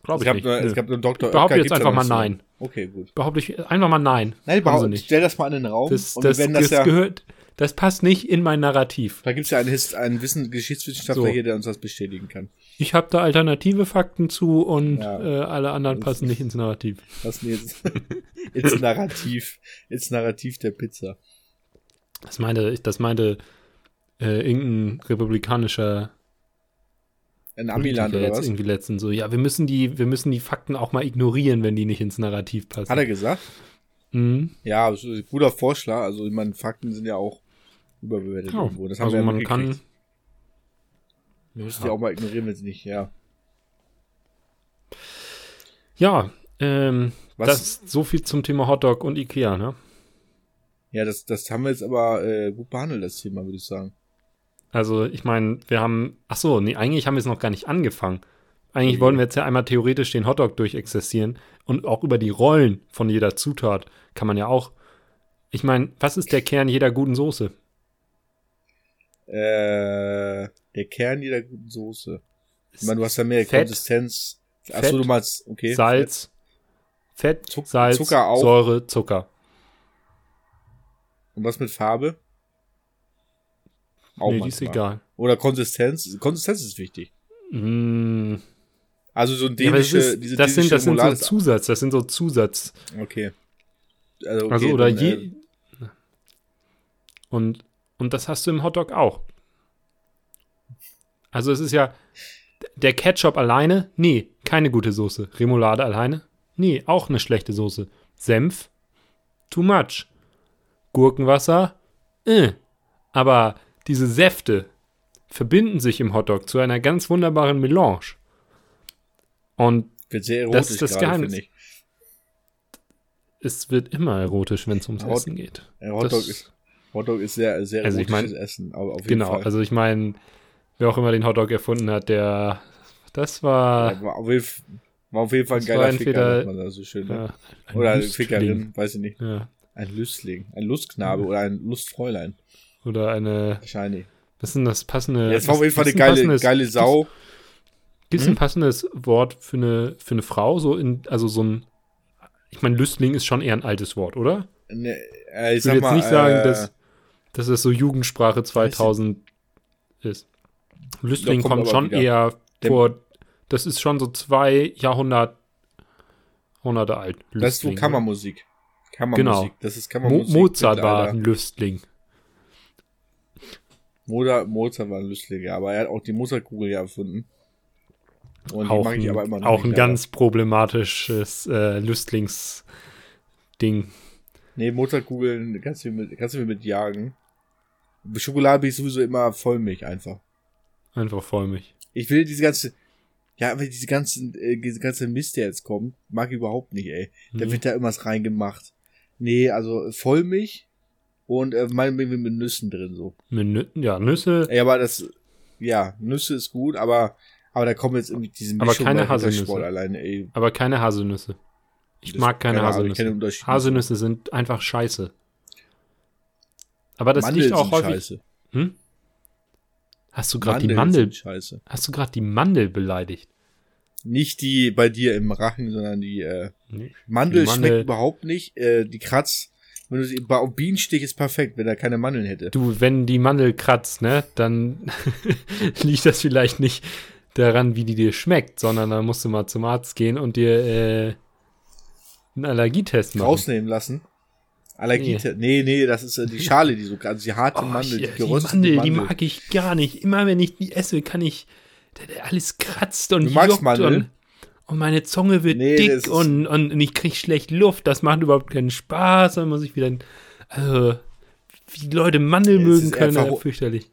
Glaube Es ich gab, nicht. nur, es gab nur Dr. Ich behaupte Oetker jetzt einfach mal noch nein. so. Okay, gut. Behaupte ich einfach mal nein. Nein, Haben behaupt, sie nicht. stell das mal in den Raum. Das, und das, das, das, ja. gehört, das passt nicht in mein Narrativ. Da gibt's ja einen, Hist einen Wissen Geschichtswissenschaftler So. hier, der uns das bestätigen kann. Ich habe da alternative Fakten zu und Ja. äh, alle anderen Das- passen nicht ins Narrativ. Das jetzt ins Narrativ, ins Narrativ der Pizza. Das meinte, das meinte äh, irgendein republikanischer In Amiland oder jetzt was? irgendwie letztens so. Ja, wir müssen die, wir müssen die Fakten auch mal ignorieren, wenn die nicht ins Narrativ passen. Hat er gesagt? Mhm. Ja, ist guter Vorschlag. Also, ich meine, Fakten sind ja auch überbewertet Ja, irgendwo. Das haben also wir ja man kann. Wir müssen die auch mal ignorieren, wenn sie nicht, ja. Ja, ähm, Was? das so viel zum Thema Hotdog und Ikea, ne? ja, das, das haben wir jetzt aber äh, gut behandelt, das Thema, würde ich sagen. Also, ich meine, wir haben. Ach so, nee, eigentlich haben wir es noch gar nicht angefangen. Eigentlich Okay. wollen wir jetzt ja einmal theoretisch den Hotdog durchexerzieren und auch über die Rollen von jeder Zutat kann man ja auch. Ich meine, was ist der Kern jeder guten Soße? Äh, der Kern jeder guten Soße. Ich meine, du hast ja mehr Fett, Konsistenz. Achso, Fett, du meinst, okay. Salz, Fett, Zuck- Salz, Zucker auch. Säure, Zucker. Und was mit Farbe? Auch nee, die ist egal. Oder Konsistenz. Konsistenz ist wichtig. Mm, Also so ein ja, dänische, ist, diese das, sind, das sind so Zusatz, das sind so Zusatz. Okay. Also, okay, Also oder dann, je. äh, Und, und das hast du im Hotdog auch. Also es ist ja der Ketchup alleine, nee, keine gute Soße. Remoulade alleine, nee, auch eine schlechte Soße. Senf, too much. Gurkenwasser, äh. Aber diese Säfte verbinden sich im Hotdog zu einer ganz wunderbaren Melange. Und wird sehr das ist das Geheimnis. ich. es wird immer erotisch, wenn es ums Hot- Essen geht. Hotdog Das- ist, Hotdog ist sehr, sehr Also ich erotisches mein- Essen. Genau, Fall. also ich meine, wer auch immer den Hotdog erfunden hat, der, das war, Ja, war, auf jeden, war auf jeden Fall ein geiler Ficker, man da so schön. Ne? ja, ein oder eine Lüstling. Fickerin, weiß ich nicht. Ja. Ein Lüstling, ein Lustknabe oder ein Lustfräulein. Oder eine, Wahrscheinlich. was ist denn das passende? Es war auf jeden Fall eine geile, geile Sau. Gibt es Hm? ein passendes Wort für eine, für eine Frau? So in, also so ein, ich meine, Lüstling ist schon eher ein altes Wort, oder? Ne, äh, ich Ich will jetzt mal, nicht sagen, äh, dass, dass das so Jugendsprache 2000 ist. Lüstling kommt kommt, schon wieder. eher Der- vor, das ist schon so zwei Jahrhundert, Jahrhunderte alt. Das ist so Lüstling, Kammermusik. Kammermusik. Das ist Mo Kammermusik. Mozart war ein Lüstling. Mozart, Mozart war ein Lüstling, aber er hat auch die Mozartkugel ja erfunden. Und die Auch, mag ich ein, aber immer noch auch nicht, ein ganz problematisches äh, Lüstlingsding. Nee, Mozartkugeln kannst du mir mit, kannst du mir mit jagen. Schokolade bin ich sowieso immer Vollmilch einfach. Einfach voll mich. Ich will diese ganze, ja, aber diese ganzen, äh, diese ganze Mist, der jetzt kommt, mag ich überhaupt nicht, ey. Da Mhm. wird da irgendwas reingemacht. Nee, also Vollmilch und äh, meinetwegen mit Nüssen drin, so. Mit ja, Nüsse, Ey, aber das, ja, Nüsse ist gut, aber, aber da kommen jetzt irgendwie diese Aber Mischung keine bei Haselnüsse. Alleine, ey. aber keine Haselnüsse. Ich Das- mag keine keine Haselnüsse. Haselnüsse sind einfach scheiße. Aber das Mandeln liegt auch häufig. scheiße. Hm? Hast du gerade die Mandel, scheiße. hast du gerade die Mandel beleidigt? Nicht die bei dir im Rachen, sondern die, äh. Mandel, Die Mandel- schmeckt überhaupt nicht. Äh, die Kratz, wenn du sie, Bienenstich ist perfekt, wenn er keine Mandeln hätte. Du, wenn die Mandel kratzt, ne, dann liegt das vielleicht nicht daran, wie die dir schmeckt, sondern dann musst du mal zum Arzt gehen und dir äh, einen Allergietest machen. Rausnehmen lassen. Allergie. Nee. nee, das ist äh, die Schale, die so, also die harte Oh, Mandel, die die geröstete Mandel, Mandel. die mag ich gar nicht. Immer wenn ich die esse, kann ich, alles kratzt und Du magst juckt Mandel? Und, meine Zunge wird Nee, dick und, und ich krieg schlecht Luft. Das macht überhaupt keinen Spaß. Dann muss ich wieder, also, wie die Leute Mandel Es mögen können, äh, fürchterlich.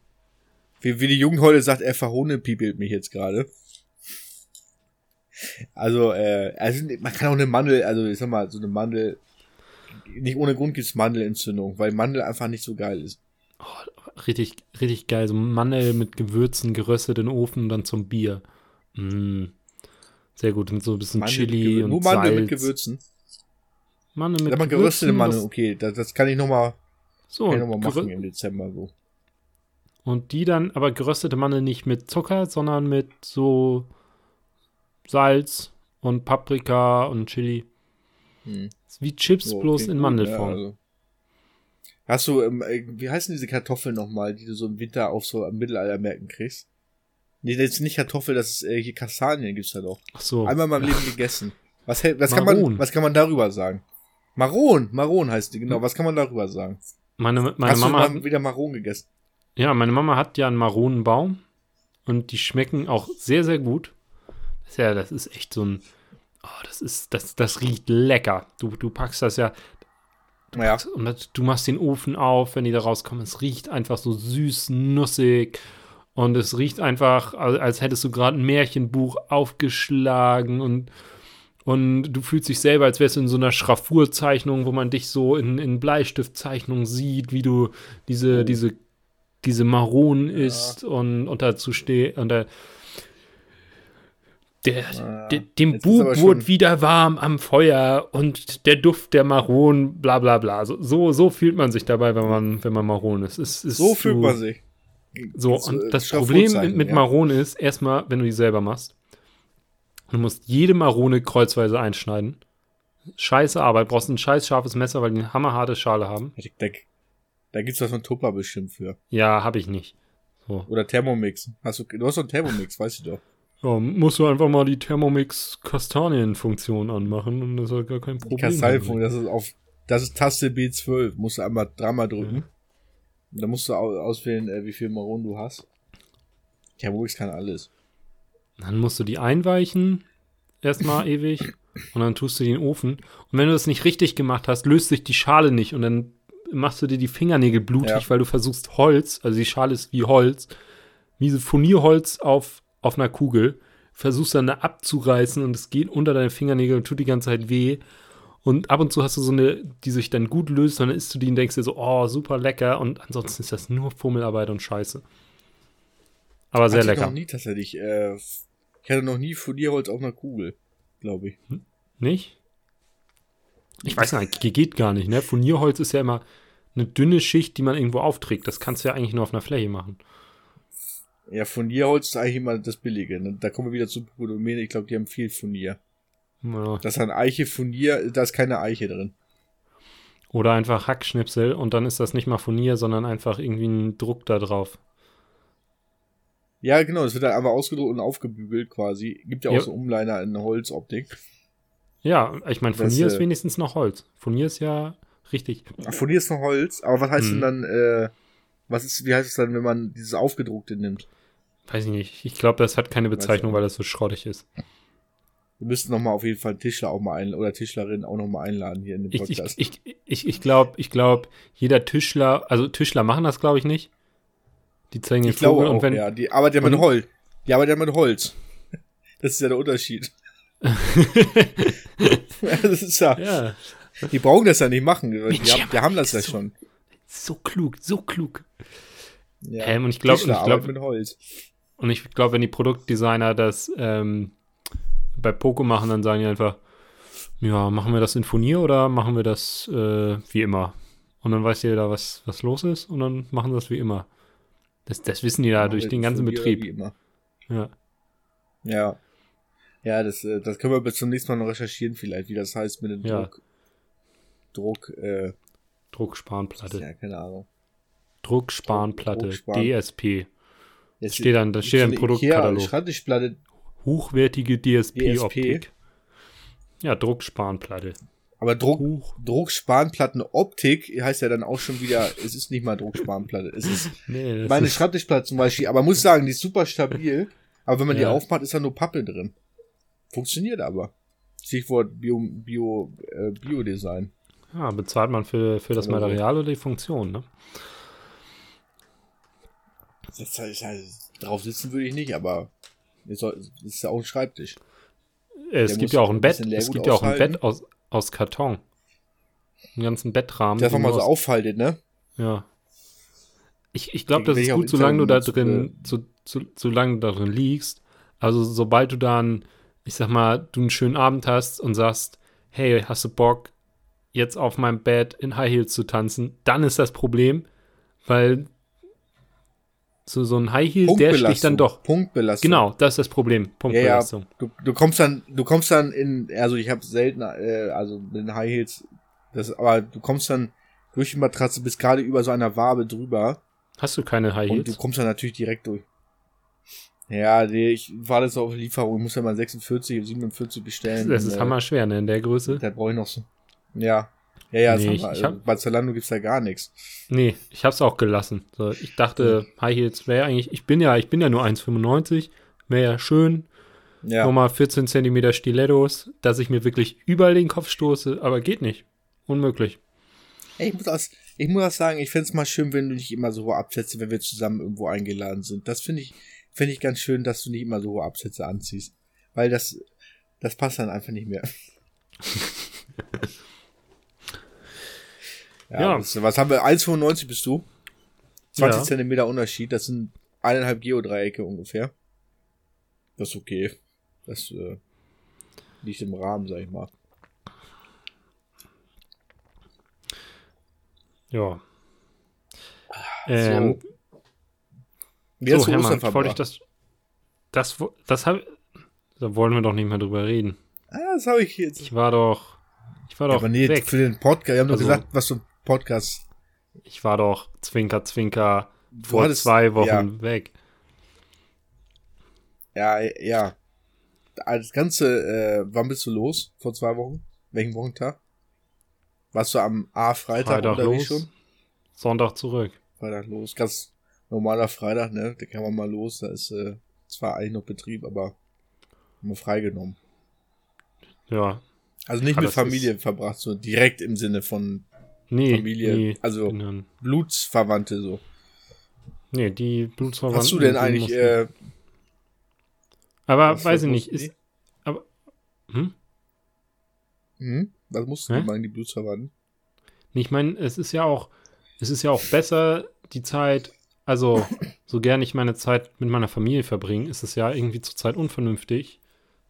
Wie, wie die Jugend heute sagt, er verhohnepiepelt mich jetzt gerade. Also, äh, also, man kann auch eine Mandel, also ich sag mal, so eine Mandel, nicht ohne Grund gibt's Mandelentzündung, weil Mandel einfach nicht so geil ist. Richtig, richtig geil. So Mandel mit Gewürzen, geröstet in den Ofen und dann zum Bier. Mm. Sehr gut. Und so ein bisschen mit Chili und Nur Mandel Salz. mit Gewürzen. Mandel mit geröstete Gewürzen, Mandel, was- okay, das, das kann ich nochmal So, ich noch mal machen im Dezember so. Und die dann, aber geröstete Mandel nicht mit Zucker, sondern mit so Salz und Paprika und Chili. Hm. Ist wie Chips, So, bloß in gut, Mandelform. Ja, also. Hast du, ähm, äh, wie heißen diese Kartoffeln nochmal, die du so im Winter auf so am Mittelaltermärkten kriegst? Nee, das ist nicht Kartoffel, das ist äh, hier Kastanien gibt's da doch. Ach so. Einmal in meinem Leben gegessen. Was, was, kann man, was kann man darüber sagen? Maron, Maron heißt die, genau. Was kann man darüber sagen? Meine, meine Hast Mama du hat, wieder Maron gegessen? ja, meine Mama hat ja einen Maronenbaum und die schmecken auch sehr, sehr gut. Das ist ja, das ist echt so ein, oh, das ist, das, das riecht lecker. Du, du packst das ja, Naja, Und das- du machst den Ofen auf, wenn die da rauskommen. Es riecht einfach so süß, nussig. Und es riecht einfach, als hättest du gerade ein Märchenbuch aufgeschlagen und, und du fühlst dich selber, als wärst du in so einer Schraffurzeichnung, wo man dich so in, in Bleistiftzeichnung sieht, wie du diese, Oh. diese, diese Maronen Ja. isst und, und dazu stehst. Und der, der, Ah, de, dem Bub wurde wieder warm am Feuer und der Duft der Maronen, bla bla bla. So, so, so fühlt man sich dabei, wenn man, wenn man Maronen ist. Es ist so fühlt so- man sich. So, und äh, das Problem mit, ja. Maronen ist, erstmal, wenn du die selber machst, du musst jede Marone kreuzweise einschneiden. Scheiße Arbeit, brauchst ein scheiß scharfes Messer, weil die eine hammerharte Schale haben. Da, da gibt's was von Tupper bestimmt für. Ja, habe ich nicht. So. Oder Thermomix. Hast du, du hast doch einen Thermomix, weiß ich doch. Ja, musst du einfach mal die Thermomix Kastanienfunktion anmachen und das ist gar kein Problem. Kasteifunken, das ist auf, das ist Taste B12. Musst du einmal dreimal drücken. Mhm. Dann musst du au- auswählen, äh, wie viel Maron du hast. Thermomix kann alles. Dann musst du die einweichen, erstmal ewig, und dann tust du die in den Ofen. Und wenn du das nicht richtig gemacht hast, löst sich die Schale nicht und dann machst du dir die Fingernägel blutig, Ja. weil du versuchst Holz, also die Schale ist wie Holz, wie so Furnierholz auf, auf einer Kugel, versuchst dann da abzureißen und es geht unter deine Fingernägel und tut die ganze Zeit weh. Und ab und zu hast du so eine, die sich dann gut löst, und dann isst du die und denkst dir so, oh, super lecker. Und ansonsten ist das nur Fummelarbeit und Scheiße. Aber sehr Hatte ich lecker. noch nie tatsächlich. Äh, ich hatte noch nie Folierholz auf einer Kugel, glaube ich. Nicht? Ich weiß nicht, ge- geht gar nicht, ne? Furnierholz ist ja immer eine dünne Schicht, die man irgendwo aufträgt. Das kannst du ja eigentlich nur auf einer Fläche machen. Ja, Furnierholz ist eigentlich immer das Billige. Ne? Da kommen wir wieder zu Podomene. Ich glaube, die haben viel Furnier. Ja. Das ist ein Eiche Furnier, da ist keine Eiche drin. Oder einfach Hackschnipsel und dann ist das nicht mal Furnier, sondern einfach irgendwie ein Druck da drauf. Ja, genau, das wird dann einfach ausgedruckt und aufgebügelt quasi. Gibt ja auch Ja. so Umliner in Holzoptik. Ja, ich meine, Das, Furnier äh, ist wenigstens noch Holz. Furnier ist ja richtig. Ach, Furnier ist noch Holz, aber was heißt Mhm. denn dann, äh, was ist, wie heißt es dann, wenn man dieses Aufgedruckte nimmt? Weiß ich nicht. Ich glaube, das hat keine Bezeichnung, ich weil das so schrottig ist. Wir müssten noch mal auf jeden Fall Tischler auch mal einladen, oder Tischlerin auch noch mal einladen hier in den Ich, ich, Podcast. ich, ich, ich glaube, ich glaub, jeder Tischler, also Tischler machen das, glaube ich, nicht. Die zeigen den Ich glaube Vogel auch, und wenn. ja. Die arbeitet ja mit Holz. Die arbeitet ja mit Holz. Das ist ja der Unterschied. das ist ja, ja, die brauchen das ja nicht machen. Die, Mensch, haben, die haben das ja so- schon. so klug, so klug. Ja. Ähm, und ich glaube, glaub, arbeitet mit Holz. und ich glaube, wenn die Produktdesigner das ähm, bei Poco machen, dann sagen die einfach, ja, machen wir das in Furnier oder machen wir das äh, wie immer? Und dann weiß jeder, was, was los ist und dann machen sie das wie immer. Das, das wissen die da durch den ganzen Betrieb. Ja. Ja. Ja, das, äh, das können wir bis zum nächsten Mal noch recherchieren vielleicht, wie das heißt mit dem Ja. Druck. Druck, äh, Druckspanplatte. ja, keine Ahnung. Druckspanplatte. Druckspan. DSP. Jetzt Steht dann, da steht eine Produktkatalog. Ikea Schreibtischplatte, Hochwertige DSP-Optik. DSP. Ja, Druckspanplatte. aber Druck, Hoch. Druckspanplattenoptik heißt ja dann auch schon wieder, es ist nicht mal Druckspanplatte. Es ist Nee, meine ist, Schreibtischplatte zum Beispiel, aber muss sagen, die ist super stabil. Aber wenn man die Ja. aufmacht, ist da nur Pappe drin. Funktioniert aber. Stichwort Bio, Bio, äh, Biodesign. ja, bezahlt man für, für das. Material oder die Funktion, ne? Das halt, drauf sitzen würde ich nicht, aber es ist ja auch ein Schreibtisch. Es Der gibt ja auch ein ein Bett. Es gibt ja auch ein. Bett aus, aus Karton. Einen ganzen Bettrahmen. Das einfach mal so aufhaltet, ne? Ja. Ich, ich glaube, das ist gut, solange du da drin, so, so, solange du da drin liegst. Also sobald du dann, ich sag mal, du einen schönen Abend hast und sagst, hey, hast du Bock, jetzt auf meinem Bett in High Heels zu tanzen, dann ist das Problem, weil so, so ein High Heel, der sticht dann doch. Punktbelastung. Genau, das ist das Problem. Ja, ja. Punktbelastung. Du, du kommst dann, du kommst dann in, also ich habe selten, äh, also den High Heels, das, aber du kommst dann durch die Matratze bis gerade über so einer Wabe drüber Hast du keine High und du Heels? kommst dann natürlich direkt durch. Ja, nee, ich war das auf Lieferung, ich muss ja mal 46 und 47 bestellen. Das ist äh, hammerschwer, ne, in der Größe. Da brauche ich noch so. Ja. Ja, ja, Nee, ich- haben wir, ich hab- bei Zalando gibt's da gar nichts. Nee, ich hab's auch gelassen. So, ich dachte, High Heels wäre eigentlich, ich bin ja, ich bin ja nur 1,95, wäre ja schön. Ja. Nochmal 14 Zentimeter Stilettos, dass ich mir wirklich überall den Kopf stoße, aber geht nicht. Unmöglich. Ich muss das, ich muss das sagen, ich find's mal schön, wenn du nicht immer so hohe Absätze, wenn wir zusammen irgendwo eingeladen sind. Das finde ich, finde ich ganz schön, dass du nicht immer so hohe Absätze anziehst. Weil das, das passt dann einfach nicht mehr. ja, Ja. Das, was haben wir? 1,95 bist du? 20 Ja. Zentimeter Unterschied, das sind eineinhalb Geodreiecke ungefähr. Das ist okay. Das äh, liegt im Rahmen, sag ich mal. Ja. Ähm, Wie hast so, du Hermann, Ostern wollte ich das, das, das hab, da wollen wir doch nicht mehr drüber reden. Ah, das habe ich jetzt. Ich war doch, ich war Ja, doch aber nee, weg. für den Podcast. Wir haben doch Also- gesagt, was ein Podcast. Ich war doch Zwinker, Zwinker Du vor hattest- zwei Wochen ja. weg. Ja, ja. Das Ganze, äh, wann bist du los? Vor zwei Wochen? Welchen Wochentag? Warst du am A Freitag, Freitag unterwegs los, schon? Sonntag zurück. Freitag los. Ganz normaler Freitag, ne? Da kann man mal los. Da ist äh, zwar eigentlich noch Betrieb, aber haben wir freigenommen. Ja. Also nicht Ah, mit Familie verbracht, so direkt im Sinne von Nee, Familie, nee, also Kindern. Blutsverwandte so. Nee, die Blutsverwandten. Hast du denn eigentlich, äh, aber weiß ich nicht, ist. Aber. Hm? hm? Was mussten Hä? die machen, die Blutsverwandten? Nee, Ich meine, es ist ja auch, es ist ja auch besser, die Zeit also, so gern ich meine Zeit mit meiner Familie verbringe, ist es ja irgendwie zurzeit unvernünftig,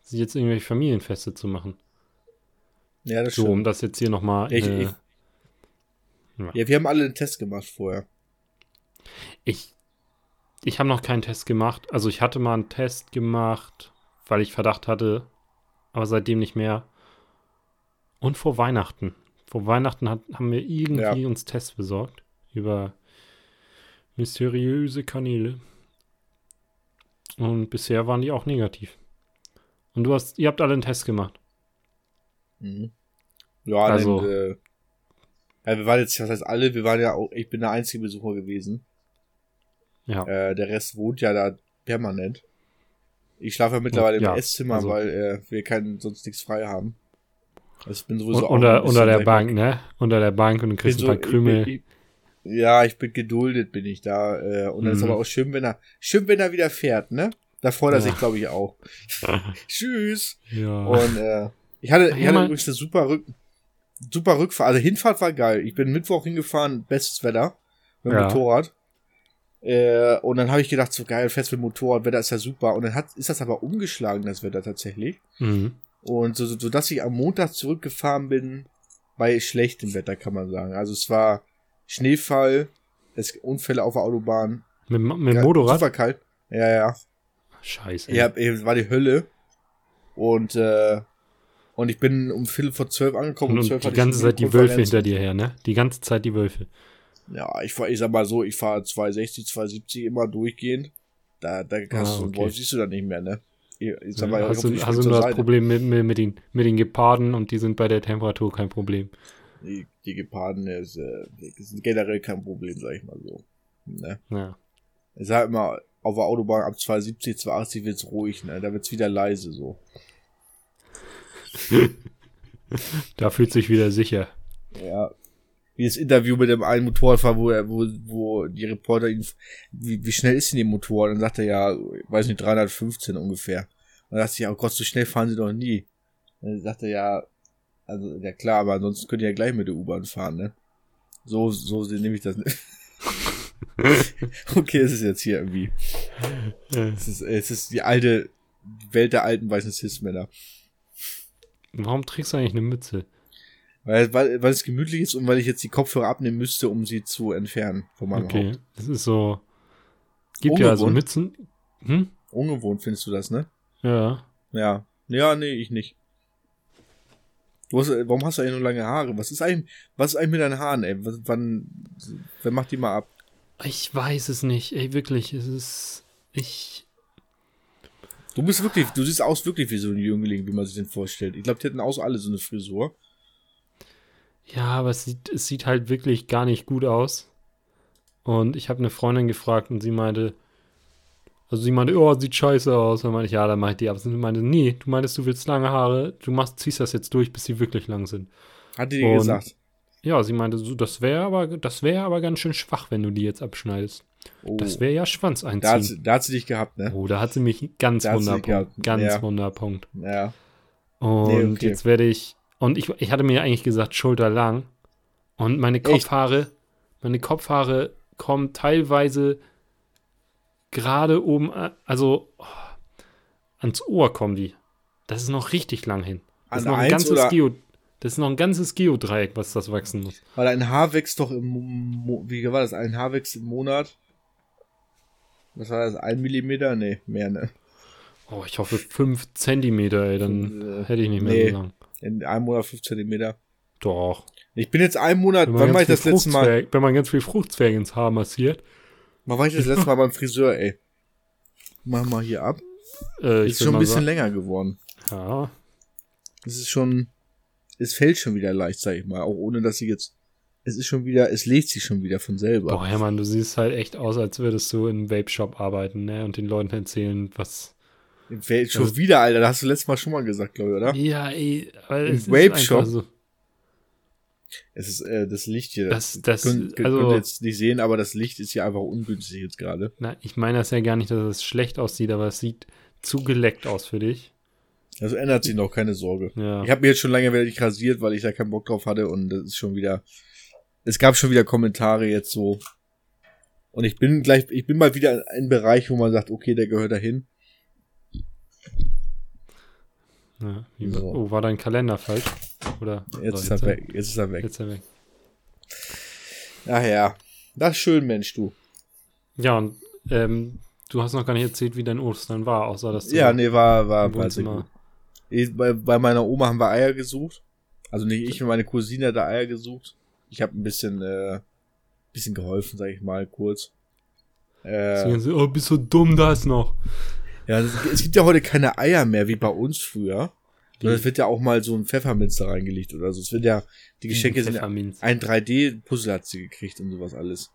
sich jetzt irgendwelche Familienfeste zu machen. Ja, das So, stimmt. um das jetzt hier nochmal. Ich- Äh, ich- Ja, wir haben alle einen Test gemacht vorher. ich ich habe noch keinen Test gemacht. Also, ich hatte mal einen Test gemacht, weil ich Verdacht hatte, aber seitdem nicht mehr. Und vor Weihnachten. Vor Weihnachten hat, haben wir irgendwie Ja. uns Tests besorgt. Über mysteriöse Kanäle. Und bisher waren die auch negativ. Und du hast, ihr habt alle einen Test gemacht. Mhm. Ja, Also- dann, äh, ja, wir waren jetzt, was heißt alle, wir waren ja auch, ich bin der einzige Besucher gewesen. Ja. Äh, der Rest wohnt ja da permanent. Ich schlafe ja mittlerweile Ja, im Esszimmer, also- weil äh, wir keinen, sonst nichts frei haben. Also ich bin sowieso auch unter, unter der Bank, ne? Unter der Bank und kriegst so- ein paar Krümel. Ich, ich, ja, ich bin geduldet, bin ich da. Äh, und dann ist Mhm. aber auch schön, wenn er, schön, wenn er wieder fährt, ne? Da freut er Ja. sich, glaube ich, auch. Tschüss. ja. Und äh, ich hatte, ich hatte übrigens eine super, Rück, super Rückfahrt. Also Hinfahrt war geil. Ich bin Mittwoch hingefahren, bestes Wetter mit dem Ja. Motorrad. Äh, und dann habe ich gedacht, so geil, fest mit Motorrad, Wetter ist ja super. Und dann hat, ist das aber umgeschlagen, das Wetter tatsächlich. mhm. Und so, so, so dass ich am Montag zurückgefahren bin bei schlechtem Wetter, kann man sagen. Also es war Schneefall, es Unfälle auf der Autobahn. Mit, mit dem Motorrad? Super kalt. Ja, ja. Scheiße. Ja, es war die Hölle. Und, äh, und ich bin um Viertel vor zwölf angekommen. Und, um zwölf die ganze Zeit die. Wölfe hinter dir her, ne? Die ganze Zeit die Wölfe. Ja, ich fahr, ich sag mal so, ich fahre 260, 270 immer durchgehend. Da, da hast Ah, du, okay. Wolf siehst du dann nicht mehr, ne? Ich, ich sag mal, hast ich du, hast du nur das. Problem mit, mit, mit, den, mit den Geparden und die sind bei der Temperatur kein Problem. Die, die Geparden ist, äh, sind generell kein Problem, sag ich mal so. Ne? Ja. Ich sag immer, auf der Autobahn ab 270, 280 wird's ruhig, ne? Da wird's wieder leise so. Da fühlt sich wieder sicher. Ja. Wie das Interview mit dem einen Motorradfahrer, wo, er, wo, wo die Reporter ihn, wie, wie schnell ist denn Ihr Motorrad? Dann sagt er ja, ich weiß nicht, 315 ungefähr. Und dann dachte ich, oh Gott, so schnell fahren Sie doch nie. Und dann sagt er ja, also, ja klar, aber ansonsten könnt ihr ja gleich mit der U-Bahn fahren, ne? So, so nehme ich das nicht. okay, es ist jetzt hier irgendwie. Es ist, es ist die alte Welt der alten weißen Cis-Männer. Warum trägst du eigentlich eine Mütze? Weil, weil, weil es gemütlich ist und weil ich jetzt die Kopfhörer abnehmen müsste, um sie zu entfernen von meinem Okay. Haupt. Das ist so. Gibt ja so Ungewohnt. Mützen. Hm? Ungewohnt findest du das, ne? Ja. Ja. Ja, nee, ich nicht. Du hast, warum hast du eigentlich nur lange Haare? Was ist eigentlich, was ist eigentlich mit deinen Haaren, ey? Was, wann, wer macht die mal ab? Ich weiß es nicht. Ey, wirklich. Es ist. Ich. Du bist wirklich, du siehst aus wirklich wie so ein Jüngling, wie man sich den vorstellt. Ich glaube, die hätten aus alle so eine Frisur. Ja, aber es sieht, es sieht halt wirklich gar nicht gut aus. Und ich habe eine Freundin gefragt und sie meinte, also sie meinte, oh, sieht scheiße aus. Dann meinte ich, ja, dann mach ich die ab. Und sie meinte, nee, du meintest, du willst lange Haare, du machst, ziehst das jetzt durch, bis sie wirklich lang sind. Hat die dir Und- gesagt? Ja, sie meinte, so, das wäre aber, das wäre aber ganz schön schwach, wenn du die jetzt abschneidest. Oh, Das wäre ja Schwanz da, hat, sie- einziehen. da hat sie dich gehabt, ne? Oh, da hat sie mich ganz Da Wunderpunkt. Ganz ja. Wunderpunkt. Ja. Und Nee, okay. jetzt werde ich. Und ich, ich hatte mir eigentlich gesagt, schulterlang. Und meine Kopfhaare, meine Kopfhaare kommen teilweise gerade oben, also oh, ans Ohr kommen die. Das ist noch richtig lang hin. Das ist An noch ein ganzes Geo. Das ist noch ein ganzes Geodreieck, was das wachsen muss. Weil ein Haar wächst doch im, Mo wie war das? Ein Haar wächst im Monat. Was war das? Ein Millimeter? Nee, mehr, ne? Oh, ich hoffe 5 Zentimeter, ey, dann Äh, hätte ich nicht mehr nee. so lang. In einem Monat fünf Zentimeter. Doch. Ich bin jetzt einen Monat, Wenn man, wann war ganz ich das viel letzte Mal? Wenn man ganz viel Fruchtzwerg ins Haar massiert. Wann war ich das letzte Mal beim Friseur, ey? Mach mal hier ab. Äh, Ist schon ein bisschen sagen- länger geworden. Ja, Es ist schon, es fällt schon wieder leicht, sag ich mal. Auch ohne, dass ich jetzt, es ist schon wieder, es legt sich schon wieder von selber. Boah, Hermann, du siehst halt echt aus, als würdest du im Vape-Shop arbeiten, ne? Und den Leuten erzählen, was. Fällt schon Also- wieder, Alter. Das hast du letztes Mal schon mal gesagt, glaube ich, oder? Ja, ey, aber Im Vape-Shop? so. Es ist äh, das Licht hier. Das- das- könnt, könnt also- ihr jetzt nicht sehen, aber das Licht ist hier einfach ungünstig jetzt gerade. Na, ich meine das ja gar nicht, dass es schlecht aussieht, aber es sieht zu geleckt aus für dich. Also ändert sich noch, keine Sorge. Ja. Ich habe mir jetzt schon lange wieder nicht rasiert, weil ich da keinen Bock drauf hatte und das ist schon wieder. Es gab schon wieder Kommentare jetzt so. Und ich bin gleich, ich bin mal wieder in einem Bereich, wo man sagt, okay, der gehört dahin. Ja, So. Oh, war dein Kalender falsch? Oder? Jetzt ist er weg. Jetzt ist er weg. Jetzt ist er weg. Ach ja. Das ist schön, Mensch, du. Ja, und ähm, du hast noch gar nicht erzählt, wie dein Ostern war, außer dass du Ja, nee, war, war, war sehr gut. Bei, bei meiner Oma haben wir Eier gesucht. Also nicht ich, meine Cousine hat da Eier gesucht. Ich habe ein bisschen, äh, bisschen geholfen, sag ich mal, kurz. Äh, so, oh, bist du dumm, da ist noch. ja, es, es gibt ja heute keine Eier mehr, wie bei uns früher. Sondern es wird ja auch mal so ein Pfefferminz da reingelegt oder so. Es wird ja, die Geschenke sind ein 3D-Puzzle hat sie gekriegt und sowas alles.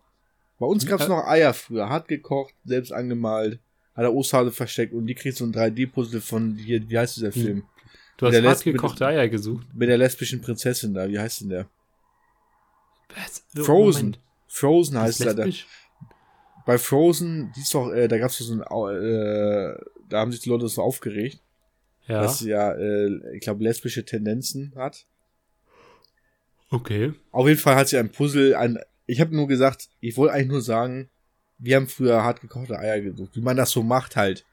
Bei uns gab's Ja. noch Eier früher, hart gekocht, selbst angemalt, hat der Osterhase versteckt und die kriegt so ein 3D-Puzzle von hier, wie heißt dieser. Film? Du hast gekochte Eier gesucht. Mit der lesbischen Prinzessin da, wie heißt denn der? Was? Frozen. Moment. Frozen heißt er da. Bei Frozen, die ist doch, äh, da gab's doch so ein, äh, da haben sich die Leute so aufgeregt, Ja, dass sie ja, äh, ich glaube, lesbische Tendenzen hat. okay. Auf jeden Fall hat sie ein Puzzle, ein, ich habe nur gesagt, ich wollte eigentlich nur sagen, wir haben früher hart gekochte Eier gesucht, wie man das so macht halt.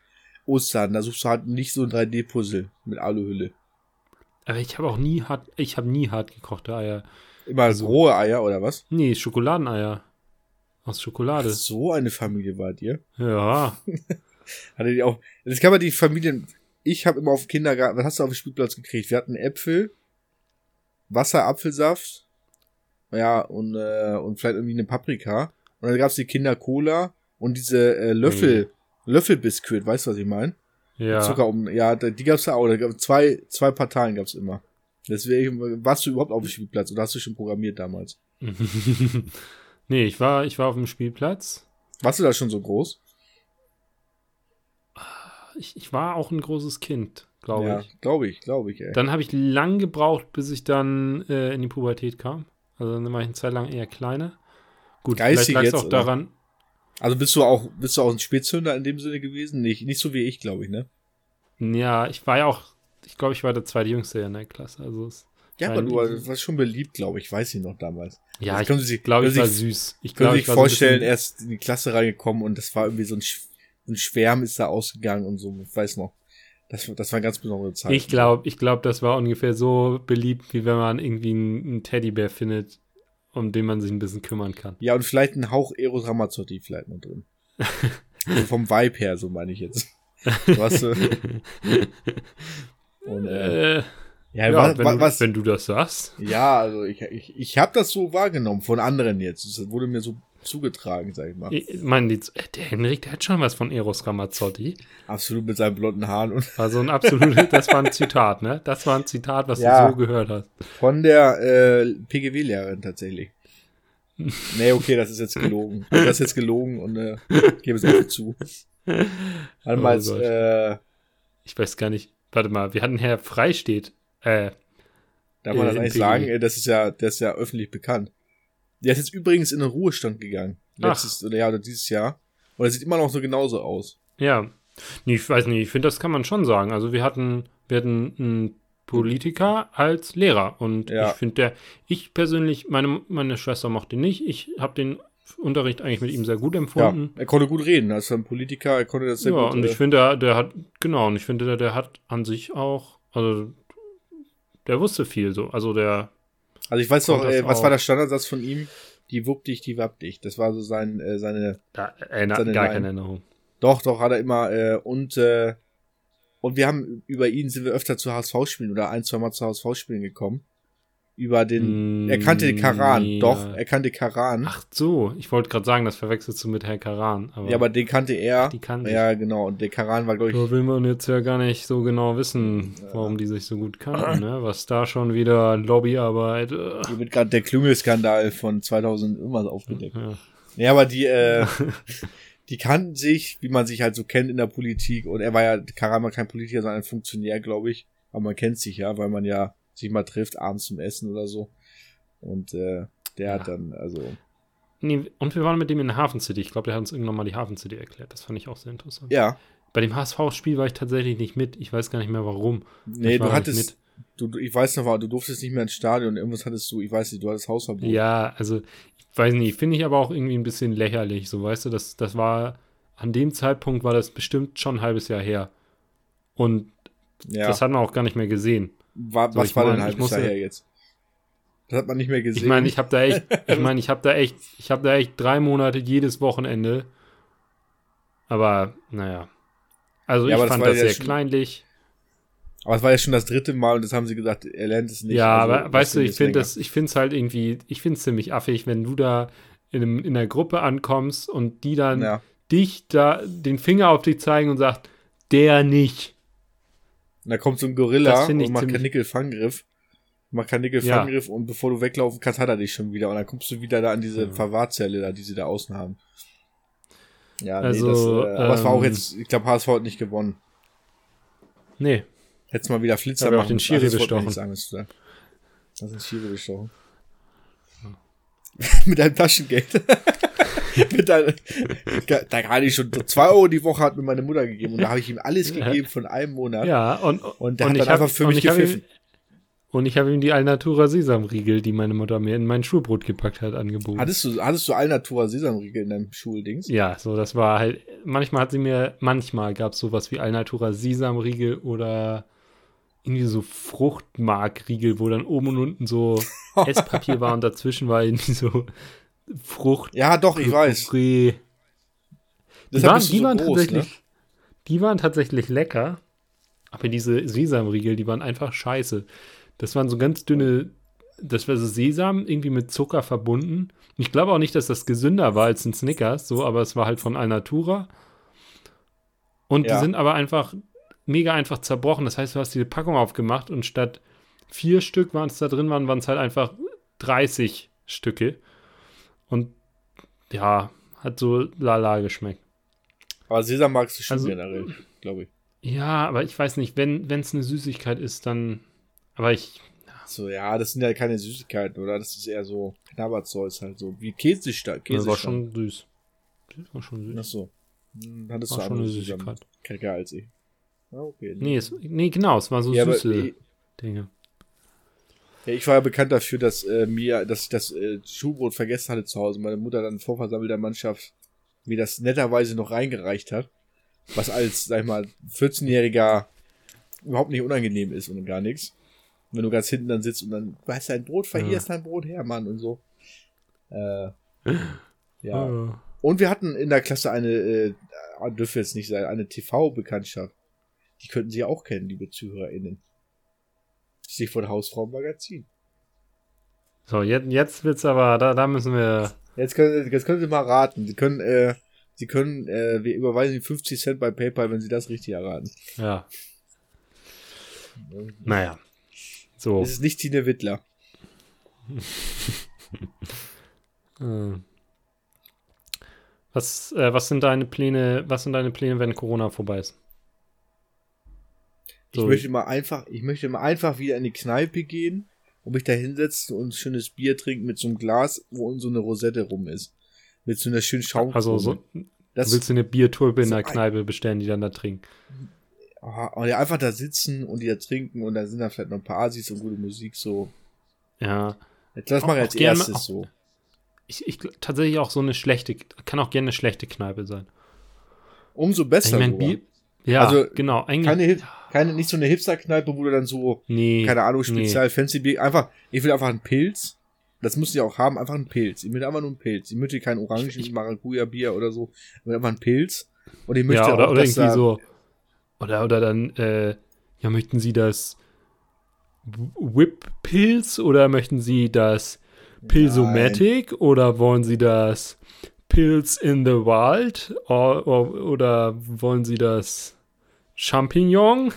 Ostern, da suchst du halt nicht so ein 3D-Puzzle mit Aluhülle. Aber ich habe auch nie hart, ich habe nie hart gekochte Eier. Immer Also- rohe Eier oder was? Nee, Schokoladeneier. Aus Schokolade. So eine Familie wart ihr. Ja. Hatte die auch. Das kann man die Familien. Ich habe immer auf dem Kindergarten, was hast du auf dem Spielplatz gekriegt? Wir hatten Äpfel, Wasser, Apfelsaft, ja, und, äh, und vielleicht irgendwie eine Paprika. Und dann gab's die Kinder Cola und diese äh, Löffel, Löffelbiskuit, weißt du, was ich meine? Ja. Zucker um, ja, die gab's da auch. Da gab zwei, zwei Parteien gab's immer. Deswegen, warst du überhaupt auf dem Spielplatz oder hast du schon programmiert damals? nee, ich war, ich war auf dem Spielplatz. Warst du da schon so groß? Ich, ich war auch ein großes Kind, glaube ja, ich. glaube ich, glaube ich, ey. Dann habe ich lang gebraucht, bis ich dann äh, in die Pubertät kam. Also dann war ich eine Zeit lang eher kleiner. Gut, Geistig vielleicht lag es auch oder? daran. Also bist du auch, bist du auch ein Spätzünder in dem Sinne gewesen? Nicht, nicht so wie ich, glaube ich, ne? Ja, ich war ja auch, ich glaube, ich war der zweitjüngste in der Klasse. Also Ja, aber du ich- warst schon beliebt, glaube ich. Weiß ich noch damals. ja, Das ich sich- glaube, ich war süß. Ich ich sich so vorstellen, bisschen- erst in die Klasse reingekommen und das war irgendwie so ein, Sch ein Schwärm ist da ausgegangen und so. Ich weiß noch. Das, das war eine ganz besondere Zeit. Ich glaube, ich glaube, das war ungefähr so beliebt, wie wenn man irgendwie einen Teddybär findet, um den man sich ein bisschen kümmern kann. Ja, und vielleicht ein Hauch Eros Ramazzotti vielleicht noch drin. also vom Vibe her, so meine ich jetzt. Hast, äh, und, äh, Äh, ja, ja, wa- wenn, du, was, wenn du das sagst. ja, also ich, ich, ich habe das so wahrgenommen von anderen jetzt. Das wurde mir so zugetragen, sag ich mal. Ich meine, die- der Henrik, der hat schon was von Eros Ramazzotti. Absolut mit seinen blonden Haaren und War so ein absolutes, das war ein Zitat, ne? Das war ein Zitat, was Ja. du so gehört hast. Von der äh, PGW-Lehrerin tatsächlich. nee, okay, das ist jetzt gelogen. Also das ist jetzt gelogen und äh, gebe es einfach zu. Warte mal, Oh äh, Ich weiß gar nicht. Warte mal, wir hatten Herr Freistedt. Äh, darf man das eigentlich PGW. sagen? Äh, Das ist ja, der ist ja öffentlich bekannt. Der ist jetzt übrigens in den Ruhestand gegangen. Letztes oder ja, oder dieses Jahr. Und er sieht immer noch so genauso aus. ja. Nee, ich weiß nicht, ich finde, das kann man schon sagen. Also wir hatten, wir hatten einen Politiker als Lehrer. Und Ja. ich finde der, ich persönlich, meine, meine Schwester mochte ihn nicht. Ich habe den Unterricht eigentlich mit ihm sehr gut Ja, empfunden. er konnte gut reden. Als ein Politiker, er konnte das Ja, sehr gut. und äh, ich finde, der, der hat, genau, und ich finde, der, der hat an sich auch, also der wusste viel so. Also der, also ich weiß noch, äh, was auch. war der Standardsatz von ihm? Die wupp dich, die wapp dich. Das war so sein, äh, seine da erinnert Seine gar Line. keine Erinnerung. Doch, doch, hat er immer. Äh, und, äh, und wir haben über ihn sind wir öfter zu HSV-Spielen oder ein, zwei Mal zu HSV-Spielen gekommen. Über den. Mm, er kannte Karan, ja. doch, er kannte Karan. Ach so, ich wollte gerade sagen, das verwechselst du mit Herr Karan. Aber, ja, aber den kannte er. die kannte ja, genau. Und der Karan war, glaube ich. Da will man jetzt ja gar nicht so genau wissen, warum die sich so gut kannten, ne? Was da schon wieder Lobbyarbeit. Äh, Hier wird gerade der Klüngelskandal von 2000 irgendwas aufgedeckt. ja. Ja, aber die, äh, die kannten sich, wie man sich halt so kennt in der Politik. Und er war ja, Karan war kein Politiker, sondern ein Funktionär, glaube ich. Aber man kennt sich ja, weil man ja sich mal trifft, abends zum Essen oder so. Und äh, der hat dann, also. Nee, und wir waren mit dem in der Hafen City. Ich glaube, der hat uns irgendwann mal die Hafen City erklärt. Das fand ich auch sehr interessant. Ja. Bei dem HSV-Spiel war ich tatsächlich nicht mit. Ich weiß gar nicht mehr warum. Nee, Ich du nicht hattest, du, ich weiß noch, du durftest nicht mehr ins Stadion, irgendwas hattest du, ich weiß nicht, du hattest Hausverbot. Ja, also weiß nicht, finde ich aber auch irgendwie ein bisschen lächerlich, so weißt du, das, das war, an dem Zeitpunkt war das bestimmt schon ein halbes Jahr her. Und Ja. das hat man auch gar nicht mehr gesehen. War, So, was war denn mein, ein ich halbes Jahr musste- her jetzt? Das hat man nicht mehr gesehen. Ich meine, ich habe da echt, ich meine, ich habe da echt, ich habe da echt drei Monate jedes Wochenende. Aber naja. Also Ja, ich das fand das ja sehr schon- kleinlich. aber es war ja schon das dritte Mal und das haben sie gesagt, er lernt es nicht. ja, also, aber weißt du, ich finde das, ich finde es halt irgendwie, ich finde es ziemlich affig, wenn du da in, einem, in der Gruppe ankommst und die dann Ja. dich da den Finger auf dich zeigen und sagt, der nicht. Und da kommt so ein Gorilla und macht ziemlich- Kanickel-Fanggriff. Macht Kanickel-Fanggriff und bevor du weglaufen kannst, hat er dich schon wieder. Und dann kommst du wieder da an diese Ja. Verwahrzelle da, die sie da außen haben. Ja, Also, nee, das, äh, aber es war auch ähm, jetzt, ich glaube, HSV hat nicht gewonnen. Nee. Hättest mal wieder Flitzer ja machen den. Schiri Also, bestochen. sagen, Das ist ein Schiri bestochen. Mit deinem Taschengeld. Da kann ich schon zwei Euro die Woche hat mir meine Mutter gegeben und da habe ich ihm alles gegeben von einem Monat. Ja, und, Und der und hat ich dann hab- einfach für mich gepfiffen. Und ich habe ihm die Alnatura Sesamriegel, die meine Mutter mir in mein Schulbrot gepackt hat, angeboten. Hattest du, hattest du Alnatura Sesamriegel in deinem Schuldings? Ja, so, das war halt, manchmal hat sie mir, manchmal gab es sowas wie Alnatura Sesamriegel oder irgendwie so Fruchtmarkriegel, wo dann oben und unten so Esspapier war und dazwischen war irgendwie so Frucht. Ja, doch, ich weiß. Die waren, die so waren groß, tatsächlich, ne? die waren tatsächlich lecker, aber diese Sesamriegel, die waren einfach scheiße. Das waren so ganz dünne, das war so Sesam irgendwie mit Zucker verbunden. Ich glaube auch nicht, dass das gesünder war als ein Snickers, so, aber es war halt von Alnatura. Und Ja. die sind aber einfach mega einfach zerbrochen. Das heißt, du hast diese Packung aufgemacht und statt vier Stück waren es da drin, waren waren es halt einfach 30 Stücke. Und ja, hat so lala geschmeckt. Aber Sesam magst du schon Also- generell, glaube ich. Ja, aber ich weiß nicht, wenn es eine Süßigkeit ist, dann. Aber ich. So, ja, das sind ja keine Süßigkeiten, oder? Das ist eher so Knabberzeug halt so. Wie Käsestadt. Das Käse war schon süß. Das war schon Ach süß. so. Hm, Hattest War du schon eine Süßigkeit. Kälter als ich. Ah, okay. Nee, es, nee, genau, es waren so ja, aber, süße äh, Dinge. Ja, ich war ja bekannt dafür, dass äh, mir, dass ich das äh, Schuhbrot vergessen hatte zu Hause. Meine Mutter dann vor versammelter Mannschaft mir das netterweise noch reingereicht hat. Was als, sag ich mal, 14-Jähriger überhaupt nicht unangenehm ist und gar nichts. Wenn du ganz hinten dann sitzt und dann, du hast dein Brot, ver- hier Ja. ist dein Brot her, Mann, und so. Äh, ja. Ah. Und wir hatten in der Klasse eine, äh, dürfte jetzt nicht sein, eine TV-Bekanntschaft. Die könnten Sie auch kennen, liebe ZuhörerInnen. Stichwort Hausfrau im Magazin. So, jetzt, jetzt wird's aber, da, da müssen wir. Jetzt können, jetzt können Sie mal raten. Sie können, äh, Sie können, äh, wir überweisen Ihnen 50 Cent bei PayPal, wenn Sie das richtig erraten. Ja. Naja. So. Es ist nicht Tine Wittler. Äh. Was, äh, was sind deine Pläne, was sind deine Pläne, wenn Corona vorbei ist? Ich möchte mal einfach, ich möchte mal einfach wieder in die Kneipe gehen und mich da hinsetzen und ein schönes Bier trinken mit so einem Glas, wo so eine Rosette rum ist. Mit so einer schönen Schaumkrone. Also so, du das, willst du eine Biertulpe in so der Kneipe bestellen, die dann da trinken. Und ja, einfach da sitzen und die da trinken und da sind dann vielleicht noch ein paar Asis und gute Musik so. Ja. Jetzt das mache ich als gerne- erstes auch- so. Ich, ich tatsächlich auch so eine schlechte, kann auch gerne eine schlechte Kneipe sein. Umso besser. Ich mein. Bier, ja, Also, genau. Eigentlich, keine, keine, nicht so eine Hipster-Kneipe, wo du dann so, nee, keine Ahnung, nee. spezial fancy Bier, einfach, ich will einfach einen Pilz. Das muss ich auch haben, einfach einen Pilz. Ich will einfach nur einen Pilz. Ich möchte kein Orangen, Maracuja-Bier oder so. Ich will einfach einen Pilz. Und ich möchte ja, oder, auch, oder irgendwie da, so. Oder, oder dann, äh, ja, möchten Sie das Whip-Pilz oder möchten Sie das Pilsomatic oder wollen Sie das Pilz in the Wild oder, oder wollen Sie das Champignon?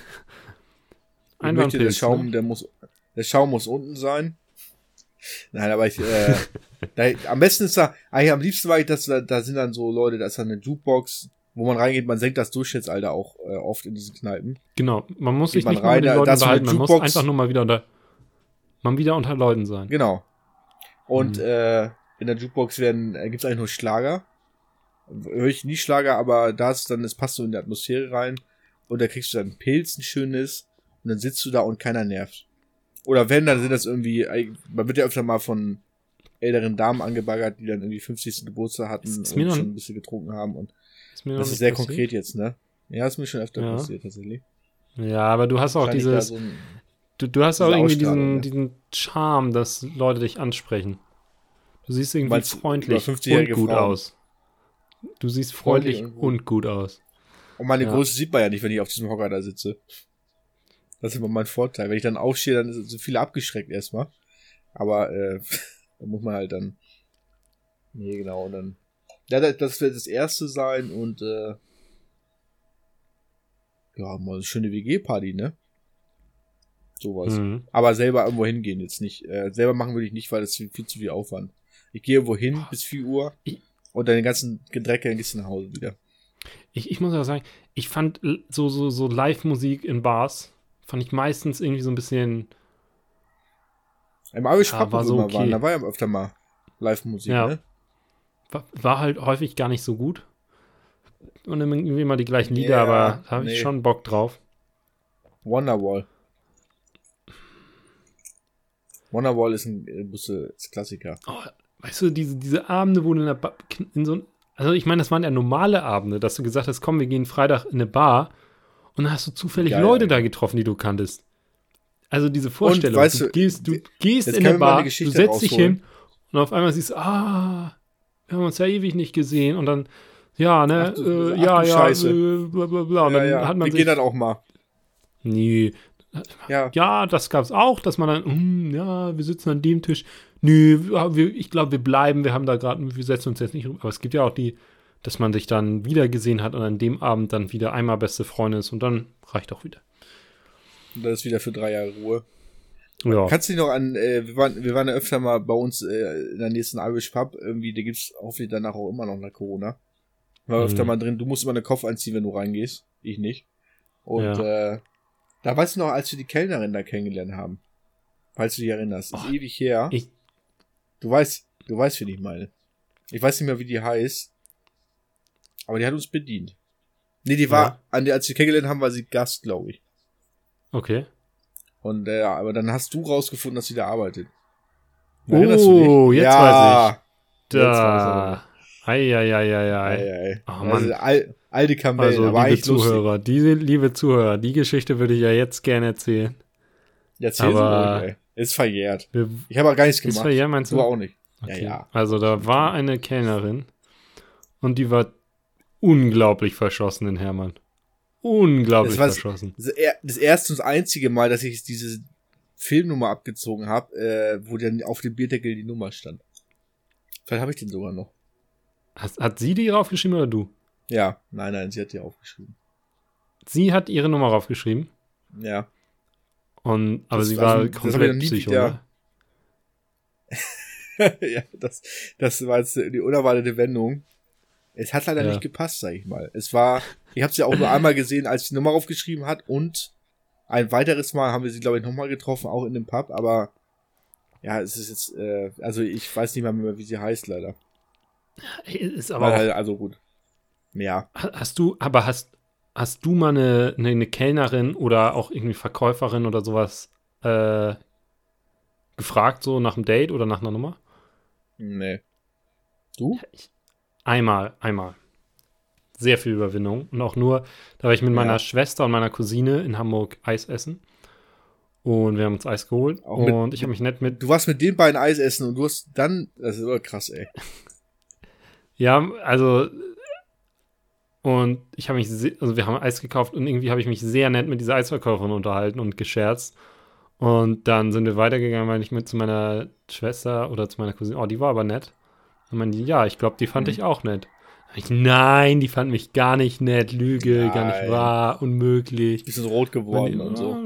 ein möchte, der Schaum, ne? der muss, der Schaum muss unten sein. Nein, aber ich, äh, da, am besten ist da, eigentlich am liebsten war ich, dass da, da sind dann so Leute, da ist dann eine Jukebox, wo man reingeht, man senkt das Durchschnittsalter auch äh, oft in diesen Kneipen. Genau, man muss sich man nicht rein, mit den Leuten unterhalten, man muss einfach nur mal wieder unter, mal wieder unter Leuten sein. Genau. Und Mhm. äh, in der Jukebox werden, äh, gibt's eigentlich nur Schlager. Höre ich nie Schlager, aber da ist dann, es passt so in die Atmosphäre rein. Und da kriegst du dann Pilz, ein schönes. Und dann sitzt du da und keiner nervt. Oder wenn, dann sind das irgendwie, man wird ja öfter mal von älteren Damen angebaggert, die dann irgendwie 50. Geburtstag hatten Ist- und ist noch- schon ein bisschen getrunken haben. Und Ist das ist sehr passiert. konkret jetzt, ne? Ja, ist mir schon öfter Ja. passiert, tatsächlich. Ja, aber du hast auch dieses, so ein- du, du hast auch irgendwie diesen, ne? diesen Charme, dass Leute dich ansprechen. Du siehst irgendwie Meinst freundlich und 50-jährige gut Frauen? aus. Du siehst freundlich, Freundlich und, und gut. gut. aus. Und meine Ja. Größe sieht man ja nicht, wenn ich auf diesem Hocker da sitze. Das ist immer mein Vorteil. Wenn ich dann aufstehe, dann sind viele abgeschreckt erstmal. Aber äh, da muss man halt dann. Nee, genau. Und dann. Ja, das, wird das erste sein und äh, ja, mal eine schöne WG-Party, ne? Sowas. Mhm. Aber selber irgendwo hingehen jetzt nicht. Äh, selber machen würde ich nicht, weil das viel, viel zu viel Aufwand. Ich gehe irgendwo hin bis 4 Uhr und dann den ganzen Gedrecke dann gehst du nach Hause wieder. Ich, ich muss auch sagen, ich fand so, so, so Live-Musik in Bars, fand ich meistens irgendwie so ein bisschen, Im Irish Ja, war so okay. waren, da war ja öfter mal Live-Musik, Ja. ne? war, war halt häufig gar nicht so gut. Und irgendwie immer die gleichen Lieder, Ja, aber da habe ich nee. schon Bock drauf. Wonderwall. Wonderwall ist ein äh, ist Klassiker. Oh, weißt du, diese, diese Abende, wo du in, der ba in so ein, also ich meine, das waren ja normale Abende, dass du gesagt hast, komm, wir gehen Freitag in eine Bar und dann hast du zufällig Geil, Leute Alter. da getroffen, die du kanntest. Also diese Vorstellung, weißt du, du, gehst, du gehst in eine Bar, du setzt dich hin und auf einmal siehst du, ah, wir haben uns ja ewig nicht gesehen und dann, ja, ne, Ach äh, ach ja, ja, Scheiße. äh, bla bla bla. Und ja, dann ja. hat man wir sich, gehen dann auch mal. nee, Ja, ja, das gab's auch, dass man dann, hm, ja, wir sitzen an dem Tisch. Nö, wir, ich glaube, wir bleiben, wir haben da gerade, wir setzen uns jetzt nicht rum. Aber es gibt ja auch die, dass man sich dann wieder gesehen hat und an dem Abend dann wieder einmal beste Freunde ist und dann reicht auch wieder. und das ist wieder für drei Jahre Ruhe. Ja. Kannst du dich noch an, äh, wir waren, wir waren ja öfter mal bei uns äh, in der nächsten Irish Pub, irgendwie, da gibt's hoffentlich danach auch immer noch nach Corona. War Mhm. öfter mal drin, du musst immer eine Kopf einziehen, wenn du reingehst. Ich nicht. Und Ja. äh, da weißt du noch, als wir die Kellnerin da kennengelernt haben. Falls du dich erinnerst. Ist Oh, ewig her. ich- du weißt, du weißt, wen ich meine. Ich weiß nicht mehr, wie die heißt. Aber die hat uns bedient. Nee, die war, Ja. an der, als wir kennengelernt haben, war sie Gast, glaube ich. Okay. Und äh, aber dann hast du rausgefunden, dass sie da arbeitet. Erinnerst du Oh, jetzt ja. weiß ich. Da. Eieieiei. Ei, ei. Oh, Also, Mann. Al, alte Kamellen, Also, liebe lustig. Zuhörer, diese, liebe Zuhörer, die Geschichte würde ich ja jetzt gerne erzählen. Erzähl aber- so ruhig, ey. Ist verjährt. Wir, Ich habe auch gar nichts ist gemacht. verjährt, meinst du? du auch nicht. Okay. Ja, ja. Also da war eine Kellnerin und die war unglaublich verschossen in Hermann. Unglaublich Das verschossen. Das, das erste und einzige Mal, dass ich diese Filmnummer abgezogen habe, äh, wo dann auf dem Bierdeckel die Nummer stand. Vielleicht habe ich den sogar noch. Hat, hat sie die raufgeschrieben oder du? Ja, nein, nein, sie hat die aufgeschrieben. Sie hat ihre Nummer raufgeschrieben. Ja. Und, aber Das sie war ich komplett noch nie psycho, wieder- oder? ja, das, das war jetzt die unerwartete Wendung. Es hat leider Ja. nicht gepasst, sag ich mal. Es war, ich habe sie auch nur einmal gesehen, als sie die Nummer aufgeschrieben hat und ein weiteres Mal haben wir sie, glaube ich, nochmal getroffen, auch in dem Pub, aber ja, es ist jetzt, äh, also ich weiß nicht mehr, wie sie heißt, leider. Ist Aber auch, halt, also gut. Ja. hast du, aber hast, hast du mal eine, eine, eine Kellnerin oder auch irgendwie Verkäuferin oder sowas äh, gefragt, so nach einem Date oder nach einer Nummer? Nee. Du? Einmal, einmal. Sehr viel Überwindung. Und auch nur, da war ich mit meiner Ja. Schwester und meiner Cousine in Hamburg Eis essen. Und wir haben uns Eis geholt. Auch mit- und ich habe mich nett mit. Du warst mit den beiden Eis essen und du hast dann, das ist aber krass, ey. Ja, also. Und ich habe mich, also wir haben Eis gekauft und irgendwie habe ich mich sehr nett mit dieser Eisverkäuferin unterhalten und gescherzt. Und dann sind wir weitergegangen, weil ich mit zu meiner Schwester oder zu meiner Cousine, oh, die war aber nett. Und meinte, die, ja, ich glaube, die fand Mhm. ich auch nett. Ich, nein, die fand mich gar nicht nett, Lüge, gar nicht Nein. wahr, unmöglich. Bisschen rot geworden Meine, und so.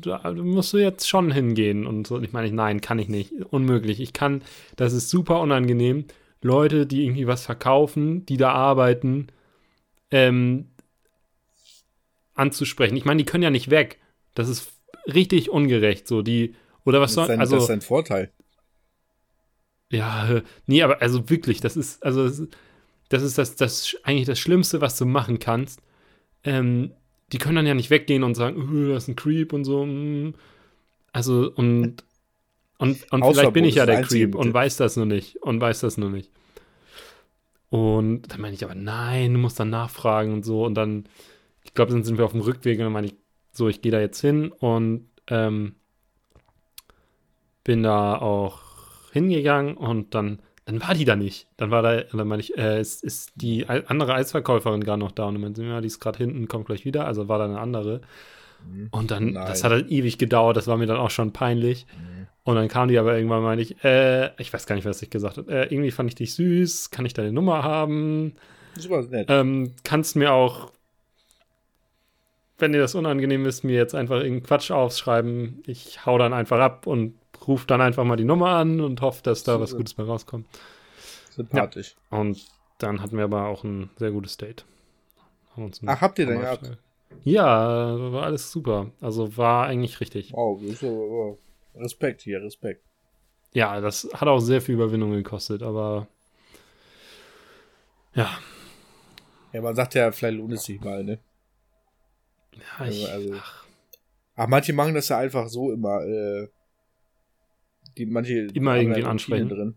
Da, da musst du jetzt schon hingehen. Und so. Und ich meine, nein, kann ich nicht. Unmöglich. Ich kann, das ist super unangenehm. Leute, die irgendwie was verkaufen, die da arbeiten, ähm, anzusprechen. Ich meine, die können ja nicht weg. Das ist richtig ungerecht. So, die, oder was Das soll, ist, dein, also, das ist dein Vorteil. ja, äh, nee, aber also wirklich, das ist, also das ist das, ist das, das eigentlich das Schlimmste, was du machen kannst. Ähm, die können dann ja nicht weggehen und sagen, "Uh, das ist ein Creep und so. mm. Also, und Und, und vielleicht bin ich ja der Creep und weiß das nur nicht. Und weiß das nur nicht. Und dann meine ich aber, nein, du musst dann nachfragen und so. Und dann, ich glaube, dann sind wir auf dem Rückweg und dann meine ich, so, ich gehe da jetzt hin und ähm, bin da auch hingegangen und dann, dann war die da nicht. Dann war da, dann meine ich, äh, ist, ist die andere Eisverkäuferin gerade noch da? Und dann meinte ja, die ist gerade hinten, kommt gleich wieder. Also war da eine andere. Mhm. Und dann, Nein. das hat halt ewig gedauert, das war mir dann auch schon peinlich. Mhm. Und dann kam die aber irgendwann, meine ich, äh, ich weiß gar nicht, was ich gesagt habe. Äh, irgendwie fand ich dich süß, kann ich deine Nummer haben? Super nett. Ähm, kannst mir auch, wenn dir das unangenehm ist, mir jetzt einfach irgendeinen Quatsch aufschreiben. Ich hau dann einfach ab und ruf dann einfach mal die Nummer an und hoffe, dass da was Gutes bei rauskommt. Sympathisch. Ja. Und dann hatten wir aber auch ein sehr gutes Date. Ach, habt ihr denn gehabt? Ja, war alles super. Also war eigentlich richtig. Wow, so, Respekt hier, Respekt. Ja, das hat auch sehr viel Überwindung gekostet, aber ja. Ja, man sagt ja, vielleicht lohnt es sich mal, ne? Ja, ich, also, ach. ach. manche machen das ja einfach so immer, äh, die manche immer irgendwie ansprechen drin.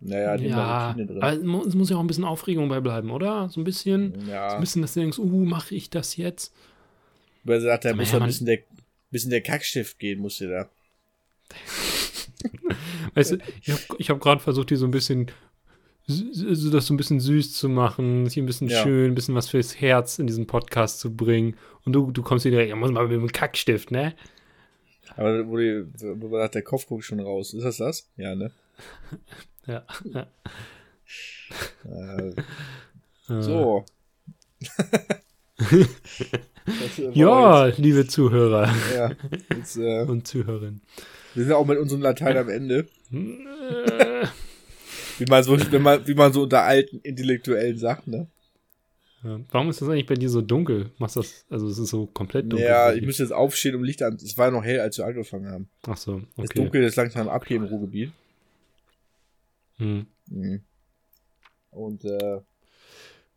Naja, die ja, drin. Aber es muss ja auch ein bisschen Aufregung bei bleiben, oder? So ein bisschen, ja. so ein bisschen, dass du denkst, uh, mache ich das jetzt? Weil sagt, da muss ja, ein bisschen der, bisschen der Kackstift gehen, musste da. weißt du, ich habe ich hab gerade versucht, die so ein bisschen das so ein bisschen süß zu machen, hier ein bisschen ja. schön, ein bisschen was fürs Herz in diesen Podcast zu bringen. Und du, du kommst wieder, ja, muss mal mit dem Kackstift, ne? Aber wo, die, wo hat der Kopf guckt schon raus. Ist das das? Ja, ne? ja. ja. Äh, so. ja, liebe Zuhörer. Ja, jetzt, äh, und Zuhörerinnen. Wir sind auch mit unserem Latein am Ende. wie, man so, wenn man, wie man so unter alten Intellektuellen sagt, ne? Ja. Warum ist das eigentlich bei dir so dunkel? Machst das, also es ist so komplett dunkel. Ja, ich müsste jetzt aufstehen, um Licht an. Es war noch hell, als wir angefangen haben. Ach so, okay. Das Dunkel ist langsam ab hier im Ruhrgebiet. Hm. Mhm. Und äh,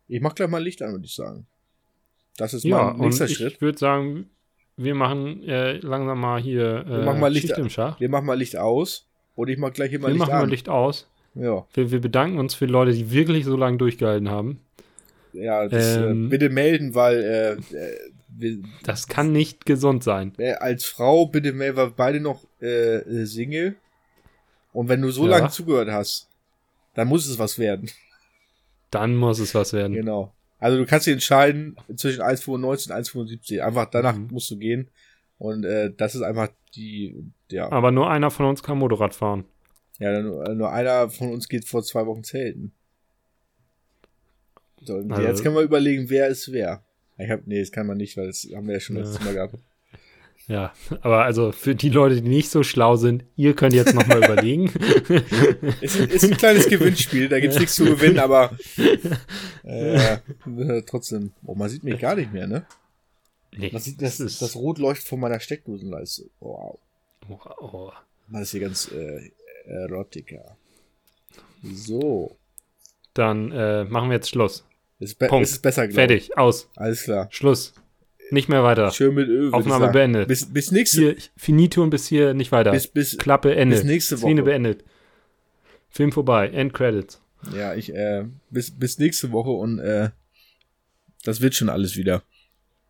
ich mach gleich mal Licht an, würde ich sagen. Das ist ja, mein nächster ich Schritt. Ich würde sagen, wir machen äh, langsam mal hier äh, wir machen mal Licht, Schicht im Schach. Wir machen mal Licht aus. Und ich mach gleich immer wir Licht an. Wir machen mal Licht aus. Ja. Wir, wir, bedanken uns für die Leute, die wirklich so lange durchgehalten haben. Ja, das, äh, ähm, äh, bitte melden, weil äh, äh, wir, das kann nicht gesund sein. Als Frau bitte melden, weil beide noch Single. Und wenn du so ja. lange zugehört hast, dann muss es was werden. Dann muss es was werden. Genau. Also du kannst dich entscheiden zwischen 1,95 und 1,75. Einfach danach mhm. musst du gehen. Und äh, das ist einfach die, ja. Aber nur einer von uns kann Motorrad fahren. Ja, nur, äh, nur einer von uns geht vor zwei Wochen zelten. So, also, jetzt können wir überlegen, wer ist wer. Ich hab, nee, das kann man nicht, weil das haben wir ja schon letztes Mal gehabt. Ja, aber also für die Leute, die nicht so schlau sind, ihr könnt jetzt nochmal überlegen. ist, ist ein kleines Gewinnspiel, da gibt's nichts zu gewinnen, aber äh, trotzdem. Oh, man sieht mich gar nicht mehr, ne? Nee, man sieht, das, das, das Rot leuchtet von meiner Steckdosenleiste. Wow. Oh, oh. Das ist hier ganz äh, Erotika. So. Dann äh, machen wir jetzt Schluss. Ist, Punkt. ist besser, Fertig, aus. Alles klar. Schluss. Nicht mehr weiter. Schön mit Öl. Aufnahme beendet. Bis, bis nächste Hier, Finito und bis hier nicht weiter. Bis, bis, Klappe Ende. Bis nächste Woche. Szene beendet. Film vorbei. End Credits. Ja, ich, äh, bis, bis nächste Woche und äh, das wird schon alles wieder.